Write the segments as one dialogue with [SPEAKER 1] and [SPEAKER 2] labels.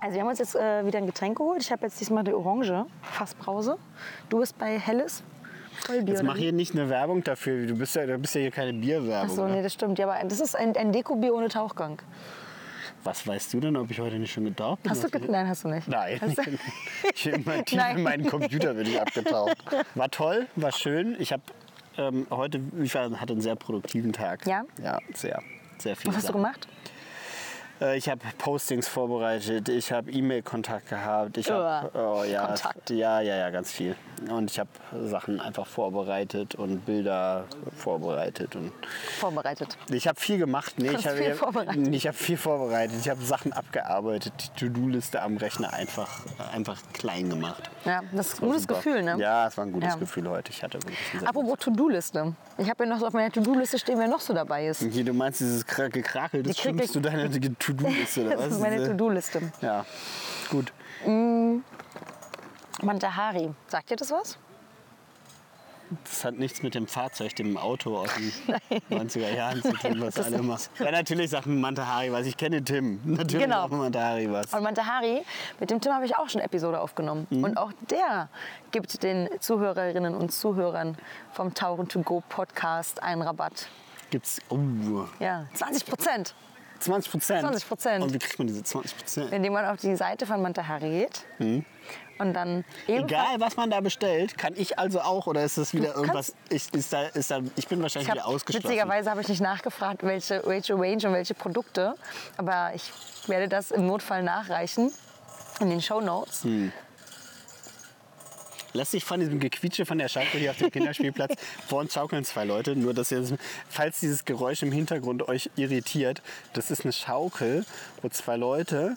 [SPEAKER 1] Also wir haben uns jetzt äh, wieder ein Getränk geholt. Ich habe jetzt diesmal die Orange, Fassbrause. Du bist bei Helles, Vollbier.
[SPEAKER 2] Jetzt mach hier nicht eine Werbung dafür. Du bist ja, du bist ja hier keine Bierwerbung.
[SPEAKER 1] Achso,
[SPEAKER 2] ne?
[SPEAKER 1] nee, das stimmt. Ja, aber das ist ein, ein Dekobier ohne Tauchgang.
[SPEAKER 2] Was weißt du denn, ob ich heute nicht schon getaucht bin?
[SPEAKER 1] Hast du Nein, hast du nicht.
[SPEAKER 2] Nein,
[SPEAKER 1] Hast du?
[SPEAKER 2] ich bin immer tief
[SPEAKER 1] Nein.
[SPEAKER 2] in meinen Computer bin ich abgetaucht. War toll, war schön. Ich habe ähm, heute, ich war, hatte einen sehr produktiven Tag.
[SPEAKER 1] Ja?
[SPEAKER 2] Ja, sehr, sehr viel.
[SPEAKER 1] Was hast du gemacht?
[SPEAKER 2] Äh, ich habe Postings vorbereitet, ich habe E-Mail-Kontakt gehabt, ich habe oh, ja,
[SPEAKER 1] Kontakt.
[SPEAKER 2] ja, ja, ja, ganz viel. Und ich habe Sachen einfach vorbereitet und Bilder vorbereitet und
[SPEAKER 1] Vorbereitet.
[SPEAKER 2] ich habe viel gemacht. Nee, ich habe
[SPEAKER 1] viel vorbereitet.
[SPEAKER 2] Ich habe viel vorbereitet. Ich habe Sachen abgearbeitet, die To-Do-Liste am Rechner einfach, einfach klein gemacht.
[SPEAKER 1] Ja, das ist ein gutes
[SPEAKER 2] super.
[SPEAKER 1] Gefühl, ne?
[SPEAKER 2] Ja, es war ein gutes
[SPEAKER 1] Ja.
[SPEAKER 2] Gefühl heute. Ich hatte wirklich
[SPEAKER 1] Apropos To-Do-Liste. Ich habe ja noch so auf meiner To-Do-Liste stehen, wer noch so dabei ist.
[SPEAKER 2] Hier, du meinst dieses Kra- Gekrakel, das stimmst du deine To-Do-Liste oder
[SPEAKER 1] Das
[SPEAKER 2] was?
[SPEAKER 1] ist meine
[SPEAKER 2] Diese-
[SPEAKER 1] To-Do-Liste.
[SPEAKER 2] Ja, gut.
[SPEAKER 1] Mantahari. Sagt dir das was?
[SPEAKER 2] Das hat nichts mit dem Fahrzeug, dem Auto aus den 90er Jahren zu tun, was
[SPEAKER 1] Das
[SPEAKER 2] alle
[SPEAKER 1] ist-
[SPEAKER 2] machen. Ja, natürlich sagt Mantahari was. Ich kenne Tim. Natürlich
[SPEAKER 1] Genau.
[SPEAKER 2] sagt Mantahari was.
[SPEAKER 1] Und Mantahari, mit dem Tim habe ich auch schon eine Episode aufgenommen.
[SPEAKER 2] Mhm.
[SPEAKER 1] Und auch der gibt den Zuhörerinnen und Zuhörern vom Tauchen to Go Podcast einen Rabatt.
[SPEAKER 2] Gibt's. Oh,
[SPEAKER 1] Ja, 20 Prozent,
[SPEAKER 2] 20 Prozent.
[SPEAKER 1] 20%.
[SPEAKER 2] Und wie kriegt man diese 20 Prozent?
[SPEAKER 1] indem man auf die Seite von Mantahari geht. Und dann
[SPEAKER 2] Mhm. Egal, was man da bestellt, kann ich also auch oder ist das wieder irgendwas? Ich, ist da, ist da, ich bin wahrscheinlich
[SPEAKER 1] Ich
[SPEAKER 2] wieder
[SPEAKER 1] hab,
[SPEAKER 2] ausgeschlossen.
[SPEAKER 1] witzigerweise habe ich nicht nachgefragt, welche, welche Range und welche Produkte. Aber ich werde das im Notfall nachreichen in den Show Notes.
[SPEAKER 2] Hm. Lass dich von diesem Gequietsche von der Schaukel hier auf dem Kinderspielplatz. Vor uns schaukeln zwei Leute. Nur, dass ihr, falls dieses Geräusch im Hintergrund euch irritiert, das ist eine Schaukel, wo zwei Leute,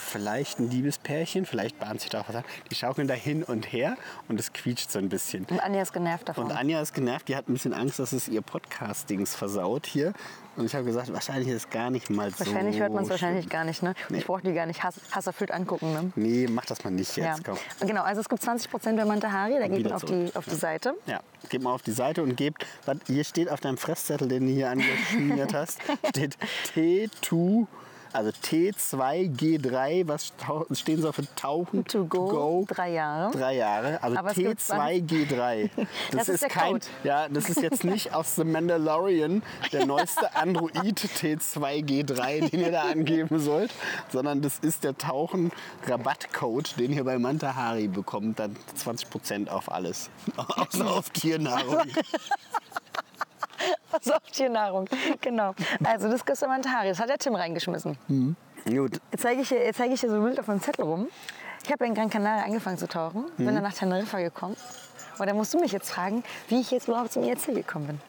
[SPEAKER 2] vielleicht ein Liebespärchen, vielleicht bahnt sich da auch was an, die schaukeln da hin und her und es quietscht so ein bisschen.
[SPEAKER 1] Und Anja ist genervt davon.
[SPEAKER 2] Und Anja ist genervt, die hat ein bisschen Angst, dass es ihr Podcast-Dings versaut hier. Und ich habe gesagt, wahrscheinlich ist es gar nicht mal so.
[SPEAKER 1] wahrscheinlich hört man es wahrscheinlich gar nicht. Ne?
[SPEAKER 2] Nee.
[SPEAKER 1] Ich brauche die gar nicht hass, hasserfüllt angucken. Ne?
[SPEAKER 2] Nee, mach das mal nicht
[SPEAKER 1] Ja.
[SPEAKER 2] jetzt. Komm.
[SPEAKER 1] Genau, also es gibt 20 Prozent bei Mantahari. Da geht man auf die, auf die Seite.
[SPEAKER 2] Ja, geht mal auf die Seite und gebt, was hier steht auf deinem Fresszettel, den du hier angeschmiert hast, steht T2, also T2G3, was stehen so für Tauchen
[SPEAKER 1] To go, drei Jahre.
[SPEAKER 2] Drei Jahre, also
[SPEAKER 1] Aber es gibt
[SPEAKER 2] T2G3.
[SPEAKER 1] Das ist der
[SPEAKER 2] kein,
[SPEAKER 1] Code.
[SPEAKER 2] ja, das ist jetzt nicht aus The Mandalorian, der neueste Android T2G3, den ihr da angeben sollt, sondern das ist der Tauchen-Rabattcode, den ihr bei Mantahari bekommt, dann 20% auf alles, außer auf Tiernahrung.
[SPEAKER 1] Also auf Tiernahrung. Genau. Also das ist Mantahari. Das hat der Tim reingeschmissen.
[SPEAKER 2] Gut,
[SPEAKER 1] Jetzt zeige ich, dir- zeige ich dir so ein Bild auf einem Zettel rum. Ich habe in Gran Canaria angefangen zu tauchen, bin dann nach Teneriffa gekommen. Und dann musst du mich jetzt fragen, wie ich jetzt überhaupt zum IRC gekommen bin.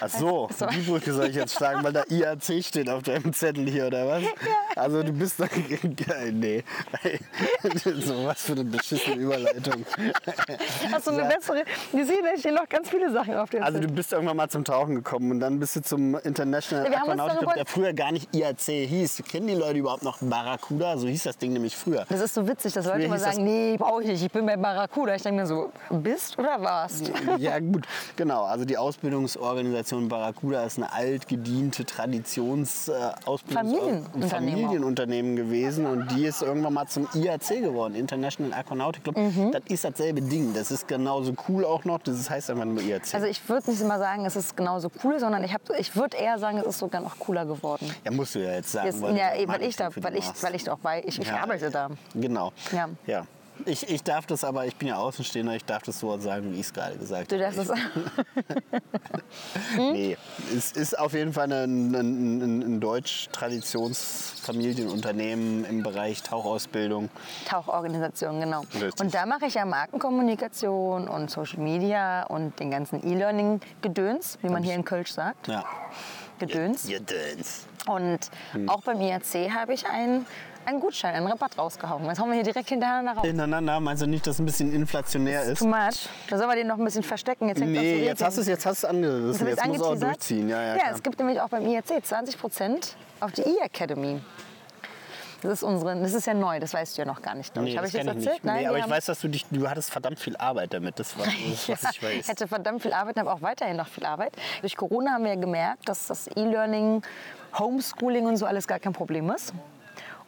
[SPEAKER 2] Ach so,
[SPEAKER 1] So.
[SPEAKER 2] die Brücke soll ich jetzt schlagen, weil da IAC steht auf deinem Zettel hier, oder was? Also du bist doch... nee. so was für eine beschissene Überleitung.
[SPEAKER 1] Hast du eine bessere? Die sehen, da stehen noch ganz viele Sachen auf dem
[SPEAKER 2] Also
[SPEAKER 1] Zettel.
[SPEAKER 2] du bist irgendwann mal zum Tauchen gekommen und dann bist du zum International
[SPEAKER 1] Ja, wir
[SPEAKER 2] Aquanautic Club, der früher gar nicht IAC hieß. Kennen die Leute überhaupt noch Barracuda? So hieß das Ding nämlich früher.
[SPEAKER 1] Das ist so witzig, dass Leute immer sagen, nee, brauche ich nicht, ich bin bei Barracuda. Ich denke mir so, bist oder warst?
[SPEAKER 2] Ja gut, genau. Also die Ausbildungsorganisation Barracuda ist eine altgediente Traditions Ausbildungs-
[SPEAKER 1] Familienunternehmer.
[SPEAKER 2] Familienunternehmen gewesen und die ist irgendwann mal zum IAC geworden, International Aquanautic Club.
[SPEAKER 1] Mhm.
[SPEAKER 2] Das ist dasselbe Ding. Das ist genauso cool auch noch. Das heißt einfach nur IAC.
[SPEAKER 1] Also ich würde nicht immer sagen, es ist genauso cool, sondern ich, hab- ich würde eher sagen, es ist sogar noch cooler geworden.
[SPEAKER 2] ja, musst du ja jetzt sagen.
[SPEAKER 1] Jetzt,
[SPEAKER 2] weil
[SPEAKER 1] ja, weil ich da, weil ich, weil ich doch bei, ich, ich
[SPEAKER 2] Ja.
[SPEAKER 1] arbeite da.
[SPEAKER 2] Genau.
[SPEAKER 1] Ja.
[SPEAKER 2] ja. Ich, ich darf das aber, ich bin ja Außenstehender, ich darf das so sagen, wie ich es gerade gesagt
[SPEAKER 1] Du
[SPEAKER 2] habe.
[SPEAKER 1] darfst es.
[SPEAKER 2] Nee, es ist auf jeden Fall ein, ein, ein, ein deutsch-Traditionsfamilienunternehmen im Bereich Tauchausbildung.
[SPEAKER 1] Tauchorganisation, genau.
[SPEAKER 2] Richtig.
[SPEAKER 1] Und da mache ich ja Markenkommunikation und Social Media und den ganzen E-Learning-Gedöns, wie man hier in Kölsch sagt.
[SPEAKER 2] Ja.
[SPEAKER 1] Gedöns.
[SPEAKER 2] Ihr Döns.
[SPEAKER 1] Und
[SPEAKER 2] Hm.
[SPEAKER 1] auch beim IRC habe ich einen, einen Gutschein, einen Rabatt rausgehauen. Jetzt hauen wir hier direkt hintereinander raus.
[SPEAKER 2] Hintereinander, meinst du nicht, dass es ein bisschen inflationär ist?
[SPEAKER 1] Too much. Da sollen wir den noch ein bisschen verstecken. Jetzt
[SPEAKER 2] Nee, jetzt hast du es jetzt hast du es angerissen. Jetzt muss auch durchziehen. Ja, ja,
[SPEAKER 1] ja es gibt nämlich auch beim IRC 20 Prozent auf die E-Academy. Das ist unsere, das ist ja neu, das weißt du ja noch gar nicht. glaub ich.
[SPEAKER 2] Nee,
[SPEAKER 1] Habe ich das
[SPEAKER 2] kenn ich
[SPEAKER 1] erzählt?
[SPEAKER 2] nicht. nee,
[SPEAKER 1] wir
[SPEAKER 2] aber ich weiß, dass du dich, du hattest verdammt viel Arbeit damit. Das war das, was ich weiß.
[SPEAKER 1] hätte verdammt viel Arbeit, habe auch weiterhin noch viel Arbeit. Durch Corona haben wir ja gemerkt, dass das E-Learning, Homeschooling und so alles gar kein Problem ist.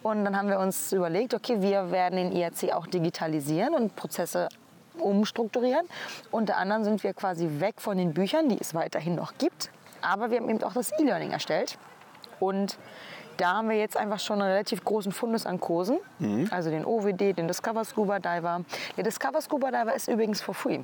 [SPEAKER 1] Und dann haben wir uns überlegt, okay, wir werden den IRC auch digitalisieren und Prozesse umstrukturieren. Unter anderem sind wir quasi weg von den Büchern, die es weiterhin noch gibt. Aber wir haben eben auch das E-Learning erstellt. Und da haben wir jetzt einfach schon einen relativ großen Fundus an Kursen. Also den OWD, den Discover Scuba Diver. Der Discover Scuba Diver ist übrigens for free.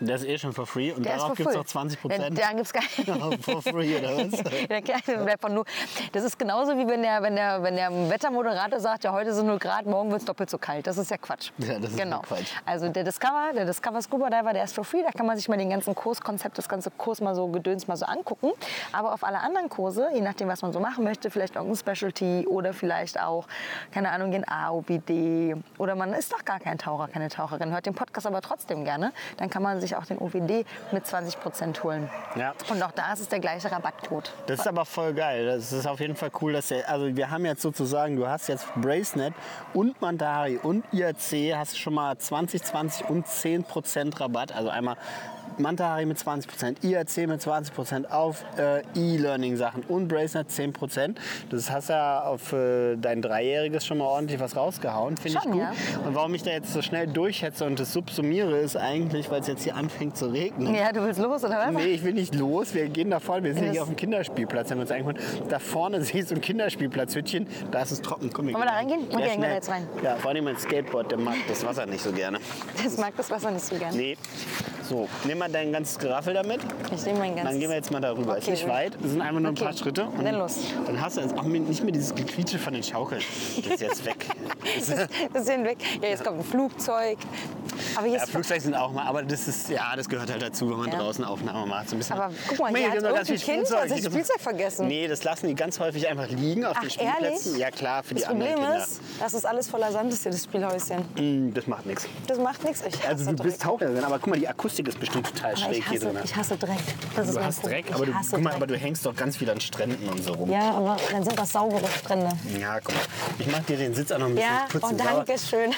[SPEAKER 2] Der ist eh schon for free und
[SPEAKER 1] Der
[SPEAKER 2] darauf gibt es noch 20
[SPEAKER 1] Ja,
[SPEAKER 2] Prozent.
[SPEAKER 1] Da gibt's gar
[SPEAKER 2] for free oder was?
[SPEAKER 1] Der Kleine bleibt von nur. Das ist genauso wie wenn der, wenn der, wenn der Wettermoderator sagt, ja heute sind 0 Grad, morgen wird es doppelt so kalt. Das ist ja Quatsch.
[SPEAKER 2] Ja, das ist
[SPEAKER 1] genau.
[SPEAKER 2] Quatsch.
[SPEAKER 1] Also der Discover, der Discover Scuba Diver, der ist for free. Da kann man sich mal den ganzen Kurskonzept, das ganze Kurs mal so gedöns mal so angucken. Aber auf alle anderen Kurse, je nachdem, was man so machen möchte, vielleicht irgendein Specialty oder vielleicht auch, keine Ahnung, den AOBD oder man ist doch gar kein Taucher, keine Taucherin, hört den Podcast aber trotzdem gerne, dann kann man sich auch den OWD mit 20 Prozent holen.
[SPEAKER 2] Ja.
[SPEAKER 1] Und auch da ist es der gleiche Rabattcode.
[SPEAKER 2] Das ist aber voll geil. Das ist auf jeden Fall cool, dass der, also wir haben jetzt sozusagen, du hast jetzt Bracenet und Mandari und IRC, hast schon mal 20, 20 und 10% Rabatt. Also einmal Mantari mit 20%, IRC mit 20% auf äh, E-Learning-Sachen und Bracenet 10%. Das hast ja auf äh, dein Dreijähriges schon mal ordentlich was rausgehauen, finde ich gut.
[SPEAKER 1] ja.
[SPEAKER 2] Und warum ich da jetzt so schnell durchhetze und das subsumiere, ist eigentlich, weil es jetzt hier anfängt zu regnen.
[SPEAKER 1] Ja, du willst los oder was?
[SPEAKER 2] Nee, ich will nicht los. Wir gehen da vorne. Wir sind
[SPEAKER 1] Ja,
[SPEAKER 2] hier auf dem Kinderspielplatz. Haben wir uns eingeholt. Da vorne siehst du ein Kinderspielplatzhütchen. Da ist es trocken. Komm,
[SPEAKER 1] Wollen wir da reingehen? Okay, gehen wir jetzt rein.
[SPEAKER 2] Ja, vor allem mein Skateboard. Der mag das Wasser nicht so gerne.
[SPEAKER 1] Das mag das Wasser nicht so gern.
[SPEAKER 2] Nee. So, nimm mal dein ganzes Geraffel damit.
[SPEAKER 1] Ich nehme mein ganzes.
[SPEAKER 2] Dann gehen wir jetzt mal darüber. ist
[SPEAKER 1] Okay,
[SPEAKER 2] nicht
[SPEAKER 1] gut.
[SPEAKER 2] weit. Es sind einfach nur ein
[SPEAKER 1] Okay.
[SPEAKER 2] paar Schritte. Und
[SPEAKER 1] Dann los.
[SPEAKER 2] Dann hast du jetzt auch nicht mehr dieses Gequietsche von den Schaukeln. Das ist jetzt weg.
[SPEAKER 1] Das ist hinweg. Ja, jetzt kommt ein Flugzeug. Aber
[SPEAKER 2] Ja,
[SPEAKER 1] ist
[SPEAKER 2] Flugzeuge sind auch mal, aber das ist, ja, das gehört halt dazu, wenn man
[SPEAKER 1] Ja.
[SPEAKER 2] draußen Aufnahme macht. So ein bisschen.
[SPEAKER 1] Aber guck mal, hier
[SPEAKER 2] hier
[SPEAKER 1] hat
[SPEAKER 2] ganz viel
[SPEAKER 1] Kind
[SPEAKER 2] Spielzeug.
[SPEAKER 1] das Spielzeug vergessen.
[SPEAKER 2] Nee, das lassen die ganz häufig einfach liegen auf
[SPEAKER 1] Ach,
[SPEAKER 2] den Spielplätzen.
[SPEAKER 1] ehrlich?
[SPEAKER 2] Ja klar, für die
[SPEAKER 1] Das
[SPEAKER 2] anderen
[SPEAKER 1] Problem
[SPEAKER 2] Kinder.
[SPEAKER 1] ist, das ist alles voller Sand, ist hier das Spielhäuschen.
[SPEAKER 2] Mm, Das macht nichts.
[SPEAKER 1] Das macht nichts.
[SPEAKER 2] Also du bist. Taucherin, aber guck mal, die Akustik ist bestimmt total
[SPEAKER 1] Aber
[SPEAKER 2] schräg
[SPEAKER 1] ich
[SPEAKER 2] hier
[SPEAKER 1] hasse,
[SPEAKER 2] drin.
[SPEAKER 1] ich hasse Dreck. Das ist
[SPEAKER 2] Du hast
[SPEAKER 1] Problem.
[SPEAKER 2] Dreck, aber du, guck mal,
[SPEAKER 1] Dreck.
[SPEAKER 2] aber du hängst doch ganz viel an Stränden und so rum.
[SPEAKER 1] Ja, aber dann sind das saubere Strände.
[SPEAKER 2] Ja, guck mal. Ich mach dir den Sitz auch noch ein bisschen
[SPEAKER 1] Ja,
[SPEAKER 2] kurz
[SPEAKER 1] oh,
[SPEAKER 2] und sauber.
[SPEAKER 1] danke schön.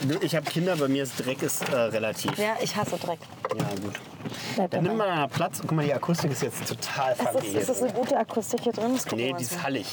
[SPEAKER 2] Du, Ich habe Kinder, bei mir ist Dreck ist äh, relativ.
[SPEAKER 1] Ja, ich hasse Dreck.
[SPEAKER 2] Ja, gut.
[SPEAKER 1] Bleib
[SPEAKER 2] Dann nimm mal Platz. Guck mal, die Akustik ist jetzt total
[SPEAKER 1] Ist
[SPEAKER 2] familiär.
[SPEAKER 1] ist das eine gute Akustik hier drin?
[SPEAKER 2] Nee, die ist hallig.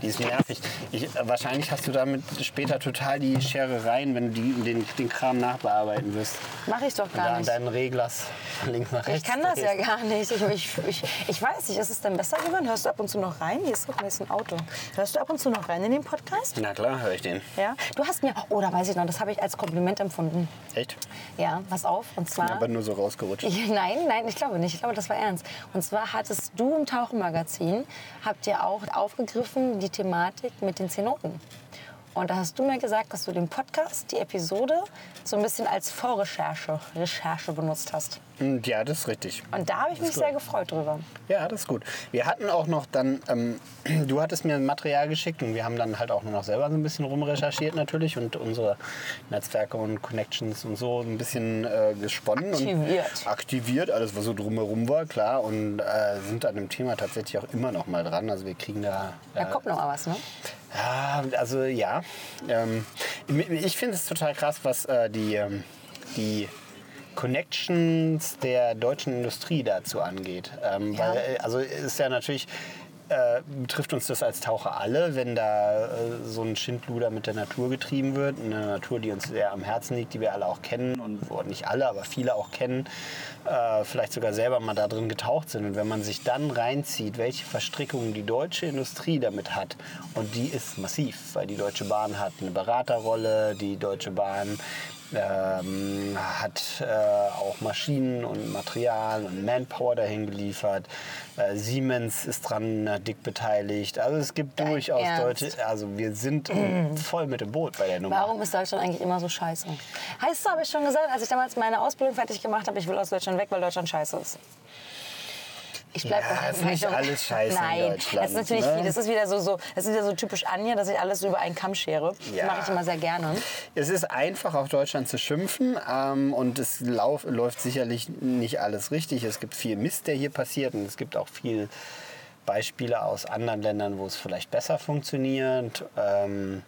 [SPEAKER 2] Die ist nervig. Ich, äh, wahrscheinlich hast du damit später total die Scherereien, wenn du die, den, den Kram nachbearbeiten wirst.
[SPEAKER 1] Mach ich doch
[SPEAKER 2] Da
[SPEAKER 1] gar
[SPEAKER 2] an
[SPEAKER 1] nicht.
[SPEAKER 2] deinen Reglers von links nach
[SPEAKER 1] Ich
[SPEAKER 2] rechts.
[SPEAKER 1] kann das ja gar nicht. Ich, ich, ich, ich weiß nicht, ist es denn besser geworden? Hörst du ab und zu noch rein? Hier ist, ist ein Auto. Hörst du ab und zu noch rein in den Podcast?
[SPEAKER 2] Na klar, höre ich den.
[SPEAKER 1] Ja? Du hast mir, oh, da weiß ich noch, das habe ich als Kompliment empfunden.
[SPEAKER 2] Echt?
[SPEAKER 1] Ja, pass auf. Und zwar.
[SPEAKER 2] Aber nur so rausgerutscht.
[SPEAKER 1] Nein, nein, ich glaube nicht. Ich glaube, das war ernst. Und zwar hattest du im Tauchenmagazin, habt ihr auch aufgegriffen die Thematik mit den Zenoten. Und da hast du mir gesagt, dass du den Podcast, die Episode, so ein bisschen als Vorrecherche Recherche benutzt hast.
[SPEAKER 2] Hm, Ja, das ist richtig.
[SPEAKER 1] Und da habe ich mich sehr gefreut drüber.
[SPEAKER 2] Ja, das ist gut. Wir hatten auch noch dann, ähm, du hattest mir Material geschickt und wir haben dann halt auch nur noch selber so ein bisschen rumrecherchiert natürlich und unsere Netzwerke und Connections und so ein bisschen äh, gesponnen.
[SPEAKER 1] Aktiviert.
[SPEAKER 2] Und aktiviert, alles was so drumherum war, klar. Und äh, sind an dem Thema tatsächlich auch immer noch mal dran. Also wir kriegen da...
[SPEAKER 1] Da
[SPEAKER 2] äh,
[SPEAKER 1] kommt noch mal was, ne?
[SPEAKER 2] ja, also ja. Ähm, ich finde es total krass, was äh, die, ähm, die Connections der deutschen Industrie dazu angeht. Ähm,
[SPEAKER 1] Ja.
[SPEAKER 2] Weil, äh, also ist ja natürlich. Äh, betrifft uns das als Taucher alle, wenn da äh, so ein Schindluder mit der Natur getrieben wird. Eine Natur, die uns sehr am Herzen liegt, die wir alle auch kennen und wo nicht alle, aber viele auch kennen, äh, vielleicht sogar selber mal da drin getaucht sind. Und wenn man sich dann reinzieht, welche Verstrickungen die deutsche Industrie damit hat, und die ist massiv, weil die Deutsche Bahn hat eine Beraterrolle, die Deutsche Bahn ähm, hat äh, auch Maschinen und Material und Manpower dahin geliefert. Äh, Siemens ist dran äh, dick beteiligt. Also es gibt durchaus
[SPEAKER 1] Ernst?
[SPEAKER 2] Deutsche, also wir sind äh, voll mit dem Boot bei der Nummer.
[SPEAKER 1] Warum ist Deutschland eigentlich immer so scheiße? Heißt du, habe ich schon gesagt, als ich damals meine Ausbildung fertig gemacht habe, ich will aus Deutschland weg, weil Deutschland scheiße ist. Ich bleib
[SPEAKER 2] Ja,
[SPEAKER 1] bei
[SPEAKER 2] ist nicht alles scheiße in
[SPEAKER 1] Nein,
[SPEAKER 2] Deutschland,
[SPEAKER 1] Das ist natürlich
[SPEAKER 2] ne?
[SPEAKER 1] viel. Das ist wieder so, so, das ist wieder so typisch Anja, dass ich alles über einen Kamm schere.
[SPEAKER 2] Ja.
[SPEAKER 1] Das mache ich immer sehr gerne.
[SPEAKER 2] Es ist einfach, auf Deutschland zu schimpfen ähm, und es lauf, läuft sicherlich nicht alles richtig. Es gibt viel Mist, der hier passiert und es gibt auch viel Beispiele aus anderen Ländern, wo es vielleicht besser funktioniert. Ähm,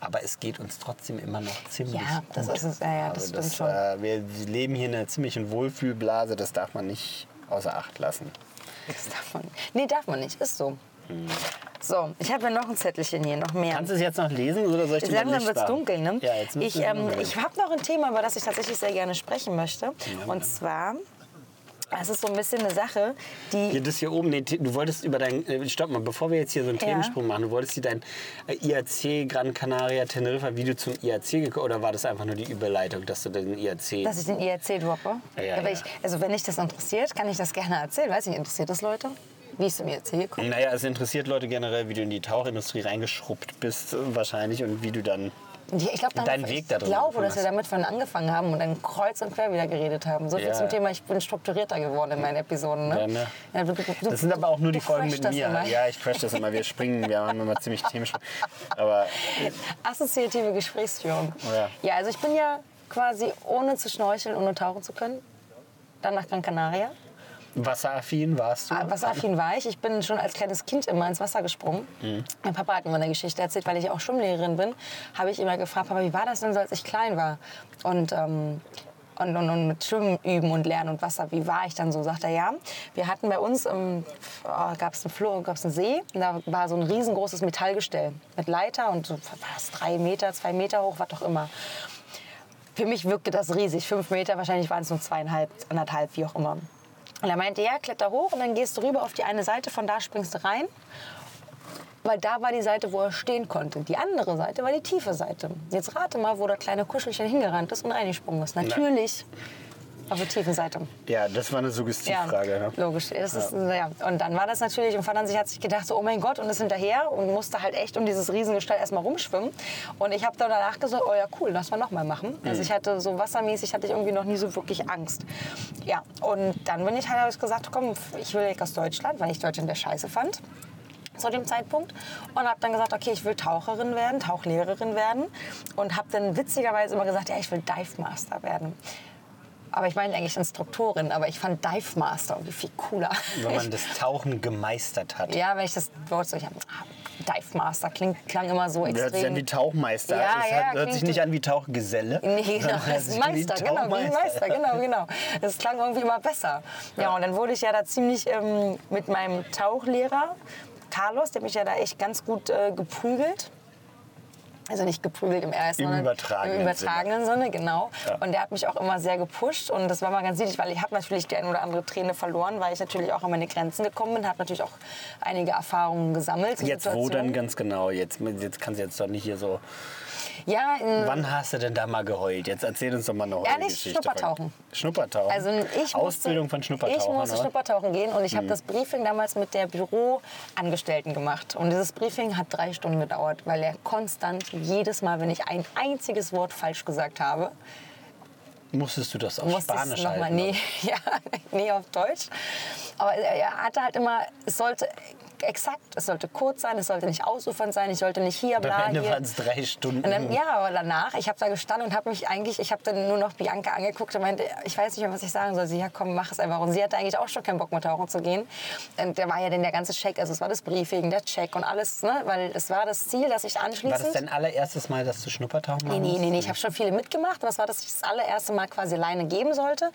[SPEAKER 2] aber es geht uns trotzdem immer noch ziemlich
[SPEAKER 1] Ja, das
[SPEAKER 2] gut.
[SPEAKER 1] ist es. Ja, ja, das
[SPEAKER 2] Also
[SPEAKER 1] stimmt schon.
[SPEAKER 2] Äh, wir leben hier in einer ziemlichen Wohlfühlblase, das darf man nicht außer Acht lassen.
[SPEAKER 1] Das darf man. Nee, darf man nicht. Ist so. So, ich habe ja noch ein Zettelchen hier, noch mehr.
[SPEAKER 2] Kannst du es jetzt noch lesen oder soll ich dir
[SPEAKER 1] Langsam wird es dunkel, ne?
[SPEAKER 2] Ja, jetzt
[SPEAKER 1] ich ähm, ich habe noch ein Thema, über das ich tatsächlich sehr gerne sprechen möchte. Und zwar, es ist so ein bisschen eine Sache, die
[SPEAKER 2] Hier, das hier oben, nee, du wolltest über dein, äh, stopp mal, bevor wir jetzt hier so einen
[SPEAKER 1] Ja.
[SPEAKER 2] Themensprung machen, du wolltest dir dein äh, IAC Gran Canaria Teneriffa Video zum IAC geguckt oder war das einfach nur die Überleitung, dass du den IAC...
[SPEAKER 1] dass ich den IRC droppe.
[SPEAKER 2] Ja,
[SPEAKER 1] aber
[SPEAKER 2] ja.
[SPEAKER 1] Ich, also wenn dich das interessiert, kann ich das gerne erzählen. Weiß nicht, interessiert das Leute? Wie ich zum IRC gekommen
[SPEAKER 2] naja, es interessiert Leute generell, wie du in die Tauchindustrie reingeschrubbt bist wahrscheinlich und wie du dann...
[SPEAKER 1] Ich glaube,
[SPEAKER 2] Deinen Weg
[SPEAKER 1] ich glaube, dass wir damit von angefangen haben und dann kreuz und quer wieder geredet haben. So viel
[SPEAKER 2] Ja.
[SPEAKER 1] zum Thema, ich bin strukturierter geworden in meinen Episoden. Ne?
[SPEAKER 2] Ja, ne?
[SPEAKER 1] Ja, du, du, du,
[SPEAKER 2] Das sind aber auch nur die Folgen mit mir.
[SPEAKER 1] immer.
[SPEAKER 2] Ja, ich crash das immer. Wir springen, wir haben immer ziemlich Themensprung. Aber
[SPEAKER 1] Assoziative Gesprächsführung.
[SPEAKER 2] Ja.
[SPEAKER 1] ja, also ich bin ja quasi ohne zu schnorcheln, ohne tauchen zu können, dann nach Gran Canaria.
[SPEAKER 2] Wasseraffin warst du?
[SPEAKER 1] Ah, Wasseraffin war ich. Ich bin schon als kleines Kind immer ins Wasser gesprungen. Mein Papa hat mir eine Geschichte erzählt, weil ich auch Schwimmlehrerin bin. Habe ich immer gefragt, Papa, wie war das denn so, als ich klein war? Und, ähm, und, und, und mit Schwimmen üben und lernen und Wasser, wie war ich dann so? Sagt er, ja. Wir hatten bei uns, ähm, oh, gab es einen, Flo- gab's einen See, und da war so ein riesengroßes Metallgestell mit Leiter und so was, drei Meter, zwei Meter hoch, was auch immer. Für mich wirkte das riesig. Fünf Meter, wahrscheinlich waren es nur zweieinhalb, anderthalb, wie auch immer. Und er meinte, ja, kletter hoch und dann gehst du rüber auf die eine Seite, von da springst du rein. Weil da war die Seite, wo er stehen konnte. Die andere Seite war die tiefe Seite. Jetzt rate mal, wo der kleine Kuschelchen hingerannt ist und reingesprungen ist. Natürlich auf der tiefen Seite.
[SPEAKER 2] Ja, das war eine Suggestivfrage. ne?
[SPEAKER 1] logisch. Das ist, ja. Und dann war das natürlich, und sich hat sich gedacht, so, oh mein Gott, und ist hinterher und musste halt echt um dieses Riesengestell erstmal rumschwimmen. Und ich habe dann danach gesagt, oh ja, cool, lass mal nochmal machen. Also ich hatte so wassermäßig, hatte ich irgendwie noch nie so wirklich Angst. Ja, und dann bin ich halt, habe ich gesagt, komm, ich will weg aus Deutschland, weil ich Deutschland der Scheiße fand zu dem Zeitpunkt und habe dann gesagt, okay, ich will Taucherin werden, Tauchlehrerin werden und habe dann witzigerweise immer gesagt, ja, ich will Dive Master werden. Aber ich meine eigentlich Instruktorin, aber ich fand Dive Master irgendwie viel cooler.
[SPEAKER 2] Wenn man das Tauchen gemeistert hat.
[SPEAKER 1] ja, weil ich das Wort so, ich hab, ah, Dive Master klingt, klang immer so
[SPEAKER 2] Hört sich an
[SPEAKER 1] extrem.
[SPEAKER 2] wie Tauchmeister.
[SPEAKER 1] Ja,
[SPEAKER 2] es
[SPEAKER 1] ja,
[SPEAKER 2] hat, hört sich nicht an wie Tauchgeselle.
[SPEAKER 1] Nee, genau, das ist
[SPEAKER 2] an wie
[SPEAKER 1] Meister, genau, wie. Meister, genau, genau. Das klang irgendwie immer besser. Ja, und dann wurde ich ja da ziemlich ähm, mit meinem Tauchlehrer, Carlos, der mich ja da echt ganz gut äh, geprügelt. Also nicht geprügelt im ersten,
[SPEAKER 2] Im
[SPEAKER 1] sondern
[SPEAKER 2] übertragenen
[SPEAKER 1] im übertragenen Sinne, genau.
[SPEAKER 2] Ja.
[SPEAKER 1] Und der hat mich auch immer sehr gepusht und das war mal ganz niedlich, weil ich habe natürlich die eine oder andere Träne verloren, weil ich natürlich auch an meine Grenzen gekommen bin, habe natürlich auch einige Erfahrungen gesammelt.
[SPEAKER 2] Jetzt wo denn ganz genau? Jetzt, jetzt kannst du jetzt doch nicht hier so.
[SPEAKER 1] Ja, in,
[SPEAKER 2] Wann hast du denn da mal geheult? Jetzt erzähl uns doch mal eine
[SPEAKER 1] Ehrlich?
[SPEAKER 2] Heulgeschichte.
[SPEAKER 1] Schnuppertauchen.
[SPEAKER 2] Schnuppertauchen?
[SPEAKER 1] Also ich musste,
[SPEAKER 2] Ausbildung von Schnuppertauchern,
[SPEAKER 1] Ich musste
[SPEAKER 2] oder?
[SPEAKER 1] Schnuppertauchen gehen und ich habe das Briefing damals mit der Büroangestellten gemacht. Und dieses Briefing hat drei Stunden gedauert, weil er konstant jedes Mal, wenn ich ein einziges Wort falsch gesagt habe,
[SPEAKER 2] Musstest du das auf
[SPEAKER 1] musste
[SPEAKER 2] Spanisch
[SPEAKER 1] noch mal,
[SPEAKER 2] halten?
[SPEAKER 1] nee, ja, nee, auf Deutsch. Aber er hatte halt immer, es sollte exakt, es sollte kurz sein, es sollte nicht ausufernd sein, ich sollte nicht hier,
[SPEAKER 2] Am
[SPEAKER 1] bla,
[SPEAKER 2] Ende
[SPEAKER 1] hier.
[SPEAKER 2] waren es drei Stunden.
[SPEAKER 1] Und dann, ja, aber danach, ich habe da gestanden und habe mich eigentlich, ich habe dann nur noch Bianca angeguckt und meinte, ich weiß nicht mehr, was ich sagen soll. Sie, ja komm, mach es einfach. Und sie hatte eigentlich auch schon keinen Bock mehr tauchen zu gehen. Und der war ja dann der ganze Check, also es war das Briefing, der Check und alles, ne? weil es war das Ziel, dass ich anschließend...
[SPEAKER 2] War das dein allererstes Mal, dass du Schnuppertauchen
[SPEAKER 1] Nee,
[SPEAKER 2] machen
[SPEAKER 1] nee, nee, nee. Ich habe schon viele mitgemacht, aber das war das, ich das allererste Mal quasi alleine geben sollte.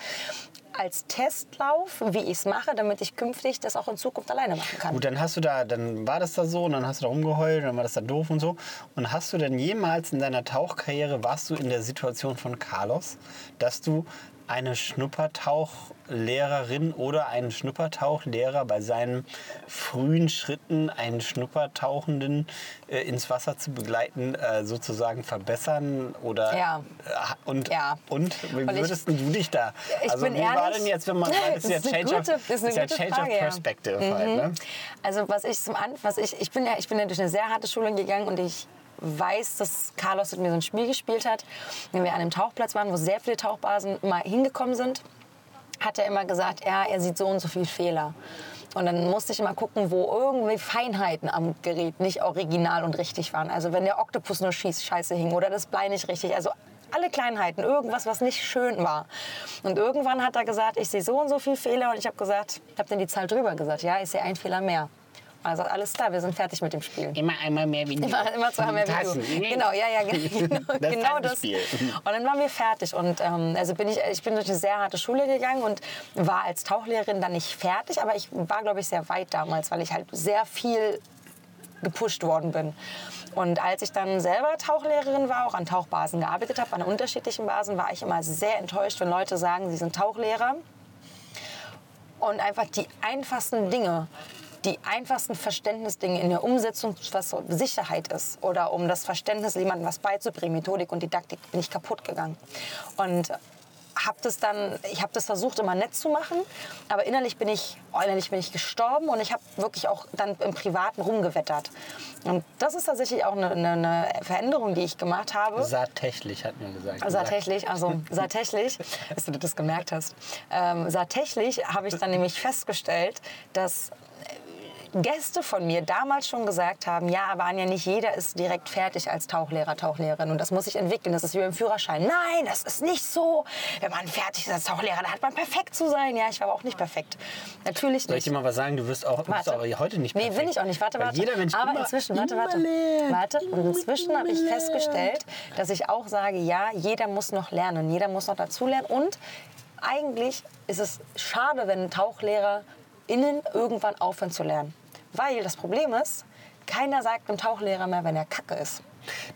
[SPEAKER 1] Als Testlauf, wie ich es mache, damit ich künftig das auch in Zukunft alleine machen kann.
[SPEAKER 2] Gut, dann hast du da, dann war das da so und dann hast du da rumgeheult, dann war das da doof und so. Und hast du denn jemals in deiner Tauchkarriere, warst du in der Situation von Carlos, dass du eine Schnuppertauchlehrerin oder einen Schnuppertauchlehrer bei seinen frühen Schritten, einen Schnuppertauchenden äh, ins Wasser zu begleiten, äh, sozusagen verbessern oder
[SPEAKER 1] Ja.
[SPEAKER 2] äh, und
[SPEAKER 1] Ja.
[SPEAKER 2] und wie
[SPEAKER 1] ich-
[SPEAKER 2] würdest denn du dich da?
[SPEAKER 1] Ich
[SPEAKER 2] also
[SPEAKER 1] bin
[SPEAKER 2] wie war
[SPEAKER 1] ehrlich-
[SPEAKER 2] denn jetzt, wenn man das ist ja
[SPEAKER 1] ist eine
[SPEAKER 2] Change of,
[SPEAKER 1] gute- das ist
[SPEAKER 2] ja
[SPEAKER 1] gute
[SPEAKER 2] Change
[SPEAKER 1] Frage,
[SPEAKER 2] of
[SPEAKER 1] ja.
[SPEAKER 2] Perspective halt, ne?
[SPEAKER 1] Also was ich zum An was ich ich bin ja ich bin ja durch eine sehr harte Schule gegangen und ich weiß, dass Carlos mit mir so ein Spiel gespielt hat, wenn wir an einem Tauchplatz waren, wo sehr viele Tauchbasen mal hingekommen sind, hat er immer gesagt, ja, er sieht so und so viele Fehler. Und dann musste ich immer gucken, wo irgendwie Feinheiten am Gerät nicht original und richtig waren. Also wenn der Oktopus nur schieß, scheiße hing oder das Blei nicht richtig. Also alle Kleinheiten, irgendwas, was nicht schön war. Und irgendwann hat er gesagt, ich sehe so und so viele Fehler. Und ich habe gesagt, ich habe dann die Zahl drüber gesagt, ja, ich sehe einen Fehler mehr. Also alles klar, wir sind fertig mit dem Spiel.
[SPEAKER 2] Immer einmal mehr wie du.
[SPEAKER 1] Immer, immer zweimal mehr wie du. Genau, ja, ja, genau,
[SPEAKER 2] Das
[SPEAKER 1] genau das. Und dann waren wir fertig. Und ähm, also bin ich, ich bin durch eine sehr harte Schule gegangen und war als Tauchlehrerin dann nicht fertig, aber ich war, glaube ich, sehr weit damals, weil ich halt sehr viel gepusht worden bin. Und als ich dann selber Tauchlehrerin war, auch an Tauchbasen gearbeitet habe, an unterschiedlichen Basen, war ich immer sehr enttäuscht, wenn Leute sagen, sie sind Tauchlehrer und einfach die einfachsten Dinge, die einfachsten Verständnisdinge in der Umsetzung, was Sicherheit ist oder um das Verständnis, jemandem was beizubringen, Methodik und Didaktik, bin ich kaputt gegangen. Und habe das dann, ich habe das versucht immer nett zu machen, aber innerlich bin ich, oh, innerlich bin ich gestorben und ich habe wirklich auch dann im Privaten rumgewettert. Und das ist tatsächlich auch eine, eine, eine Veränderung, die ich gemacht habe.
[SPEAKER 2] Saartächlich, hat mir gesagt.
[SPEAKER 1] Saartächlich, also saartächlich, dass du das gemerkt hast. Ähm, saartächlich habe ich dann nämlich festgestellt, dass Gäste von mir damals schon gesagt haben, ja, aber Anja, nicht jeder ist direkt fertig als Tauchlehrer, Tauchlehrerin und das muss sich entwickeln, das ist wie beim Führerschein. Nein, das ist nicht so. Wenn man fertig ist als Tauchlehrer, dann hat man perfekt zu sein. Ja, ich war aber auch nicht perfekt. Natürlich
[SPEAKER 2] Soll ich dir
[SPEAKER 1] nicht.
[SPEAKER 2] mal was sagen? Du wirst auch, bist aber heute nicht
[SPEAKER 1] Nee,
[SPEAKER 2] perfekt.
[SPEAKER 1] will ich auch nicht. Warte,
[SPEAKER 2] Weil
[SPEAKER 1] warte.
[SPEAKER 2] Jeder Mensch
[SPEAKER 1] Aber
[SPEAKER 2] immer,
[SPEAKER 1] inzwischen, warte, warte. Warte. Und inzwischen habe ich festgestellt, dass ich auch sage, ja, jeder muss noch lernen. Jeder muss noch dazulernen. Und eigentlich ist es schade, wenn TauchlehrerInnen irgendwann aufhören zu lernen. Weil das Problem ist, keiner sagt einem Tauchlehrer mehr, wenn er kacke ist.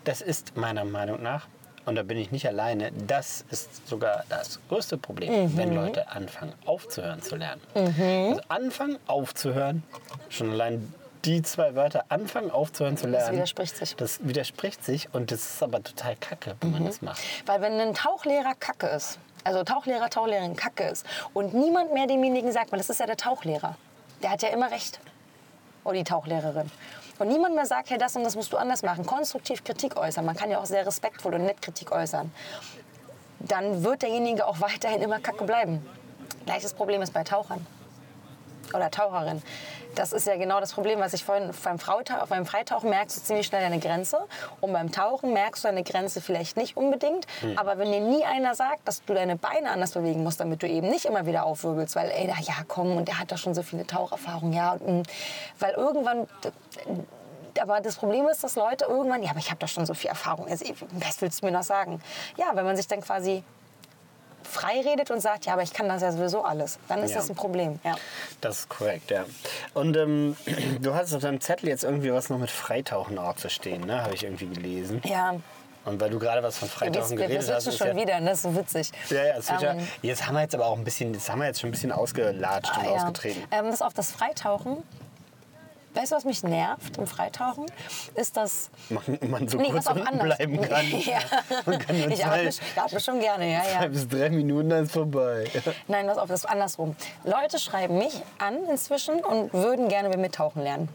[SPEAKER 2] Das ist meiner Meinung nach, und da bin ich nicht alleine, das ist sogar das größte Problem,
[SPEAKER 1] Mhm.
[SPEAKER 2] wenn Leute anfangen aufzuhören zu lernen. Also anfangen aufzuhören, schon allein die zwei Wörter, anfangen aufzuhören zu lernen.
[SPEAKER 1] widerspricht sich.
[SPEAKER 2] Das widerspricht sich und das ist aber total kacke, wenn
[SPEAKER 1] Mhm.
[SPEAKER 2] man das macht.
[SPEAKER 1] Weil wenn ein Tauchlehrer kacke ist, also Tauchlehrer, Tauchlehrerin kacke ist und niemand mehr demjenigen sagt, weil das ist ja der Tauchlehrer, der hat ja immer recht. Oder die Tauchlehrerin. Und niemand mehr sagt, hey, das und das musst du anders machen. Konstruktiv Kritik äußern. Man kann ja auch sehr respektvoll und nett Kritik äußern. Dann wird derjenige auch weiterhin immer kacke bleiben. Gleiches Problem ist bei Tauchern oder Taucherin. Das ist ja genau das Problem, was ich vorhin beim, Frautau beim Freitauchen merkst du ziemlich schnell deine Grenze und beim Tauchen merkst du deine Grenze vielleicht nicht unbedingt. Aber wenn dir nie einer sagt, dass du deine Beine anders bewegen musst, damit du eben nicht immer wieder aufwirbelst, weil ey, na ja, komm, und der hat doch schon so viele Taucherfahrungen, ja, und, mm, weil irgendwann aber das Problem ist, dass Leute irgendwann, ja, aber ich habe doch schon so viel Erfahrung. Also, was willst du mir noch sagen? Ja, wenn man sich dann quasi frei redet und sagt, ja, aber ich kann das ja sowieso alles, dann ist
[SPEAKER 2] Ja.
[SPEAKER 1] das ein Problem. Ja.
[SPEAKER 2] Das ist korrekt, ja. Und ähm, du hast auf deinem Zettel jetzt irgendwie was noch mit Freitauchen auch zu stehen, ne? Habe ich irgendwie gelesen.
[SPEAKER 1] Ja,
[SPEAKER 2] Und weil du gerade was von Freitauchen
[SPEAKER 1] wir
[SPEAKER 2] geredet hast, ist
[SPEAKER 1] schon
[SPEAKER 2] ja,
[SPEAKER 1] wieder, ne? das ist so witzig.
[SPEAKER 2] Ja, ja, es wird ja,
[SPEAKER 1] Ähm,
[SPEAKER 2] jetzt haben wir jetzt aber auch ein bisschen, das haben wir jetzt schon ein bisschen ausgelatscht und
[SPEAKER 1] Ah, ja.
[SPEAKER 2] ausgetreten.
[SPEAKER 1] Ähm, das auf das Freitauchen. Weißt du, was mich nervt im Freitauchen? Ist das.
[SPEAKER 2] Man, man so
[SPEAKER 1] Nee,
[SPEAKER 2] kurz unten
[SPEAKER 1] anders.
[SPEAKER 2] bleiben kann.
[SPEAKER 1] ja.
[SPEAKER 2] Man kann nur
[SPEAKER 1] Ich
[SPEAKER 2] zwei,
[SPEAKER 1] atme, atme schon gerne, ja,
[SPEAKER 2] zwei
[SPEAKER 1] ja.
[SPEAKER 2] bis drei Minuten, dann ist vorbei.
[SPEAKER 1] Nein, pass auf, das ist andersrum. Leute schreiben mich an inzwischen und würden gerne bei mir tauchen lernen.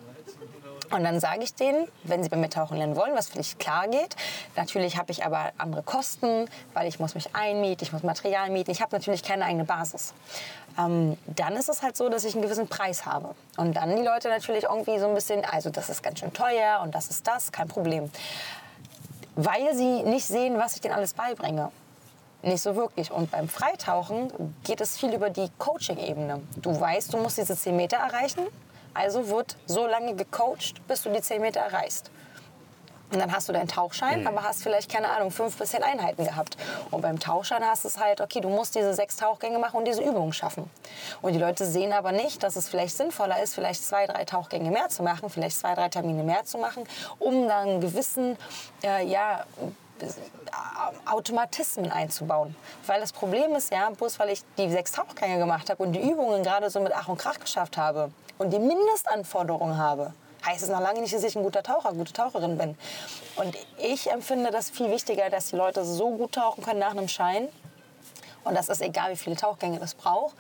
[SPEAKER 1] Und dann sage ich denen, wenn sie bei mir tauchen lernen wollen, was völlig klar geht. Natürlich habe ich aber andere Kosten, weil ich muss mich einmieten, ich muss Material mieten. Ich habe natürlich keine eigene Basis. Ähm, dann ist es halt so, dass ich einen gewissen Preis habe. Und dann die Leute natürlich irgendwie so ein bisschen, also das ist ganz schön teuer und das ist das, kein Problem. Weil sie nicht sehen, was ich denen alles beibringe. Nicht so wirklich. Und beim Freitauchen geht es viel über die Coaching-Ebene. Du weißt, du musst diese 10 Meter erreichen. Also wird so lange gecoacht, bis du die 10 Meter erreichst. Und dann hast du deinen Tauchschein, aber hast vielleicht, keine Ahnung, fünf bis zehn Einheiten gehabt. Und beim Tauchschein hast du es halt, okay, du musst diese sechs Tauchgänge machen und diese Übungen schaffen. Und die Leute sehen aber nicht, dass es vielleicht sinnvoller ist, vielleicht zwei, drei Tauchgänge mehr zu machen, vielleicht zwei, drei Termine mehr zu machen, um dann einen gewissen, äh, ja, Automatismen einzubauen. Weil das Problem ist ja, bloß weil ich die sechs Tauchgänge gemacht habe und die Übungen gerade so mit Ach und Krach geschafft habe und die Mindestanforderungen habe, heißt es noch lange nicht, dass ich ein guter Taucher, gute Taucherin bin. Und ich empfinde das viel wichtiger, dass die Leute so gut tauchen können nach einem Schein. Und das ist egal, wie viele Tauchgänge das braucht,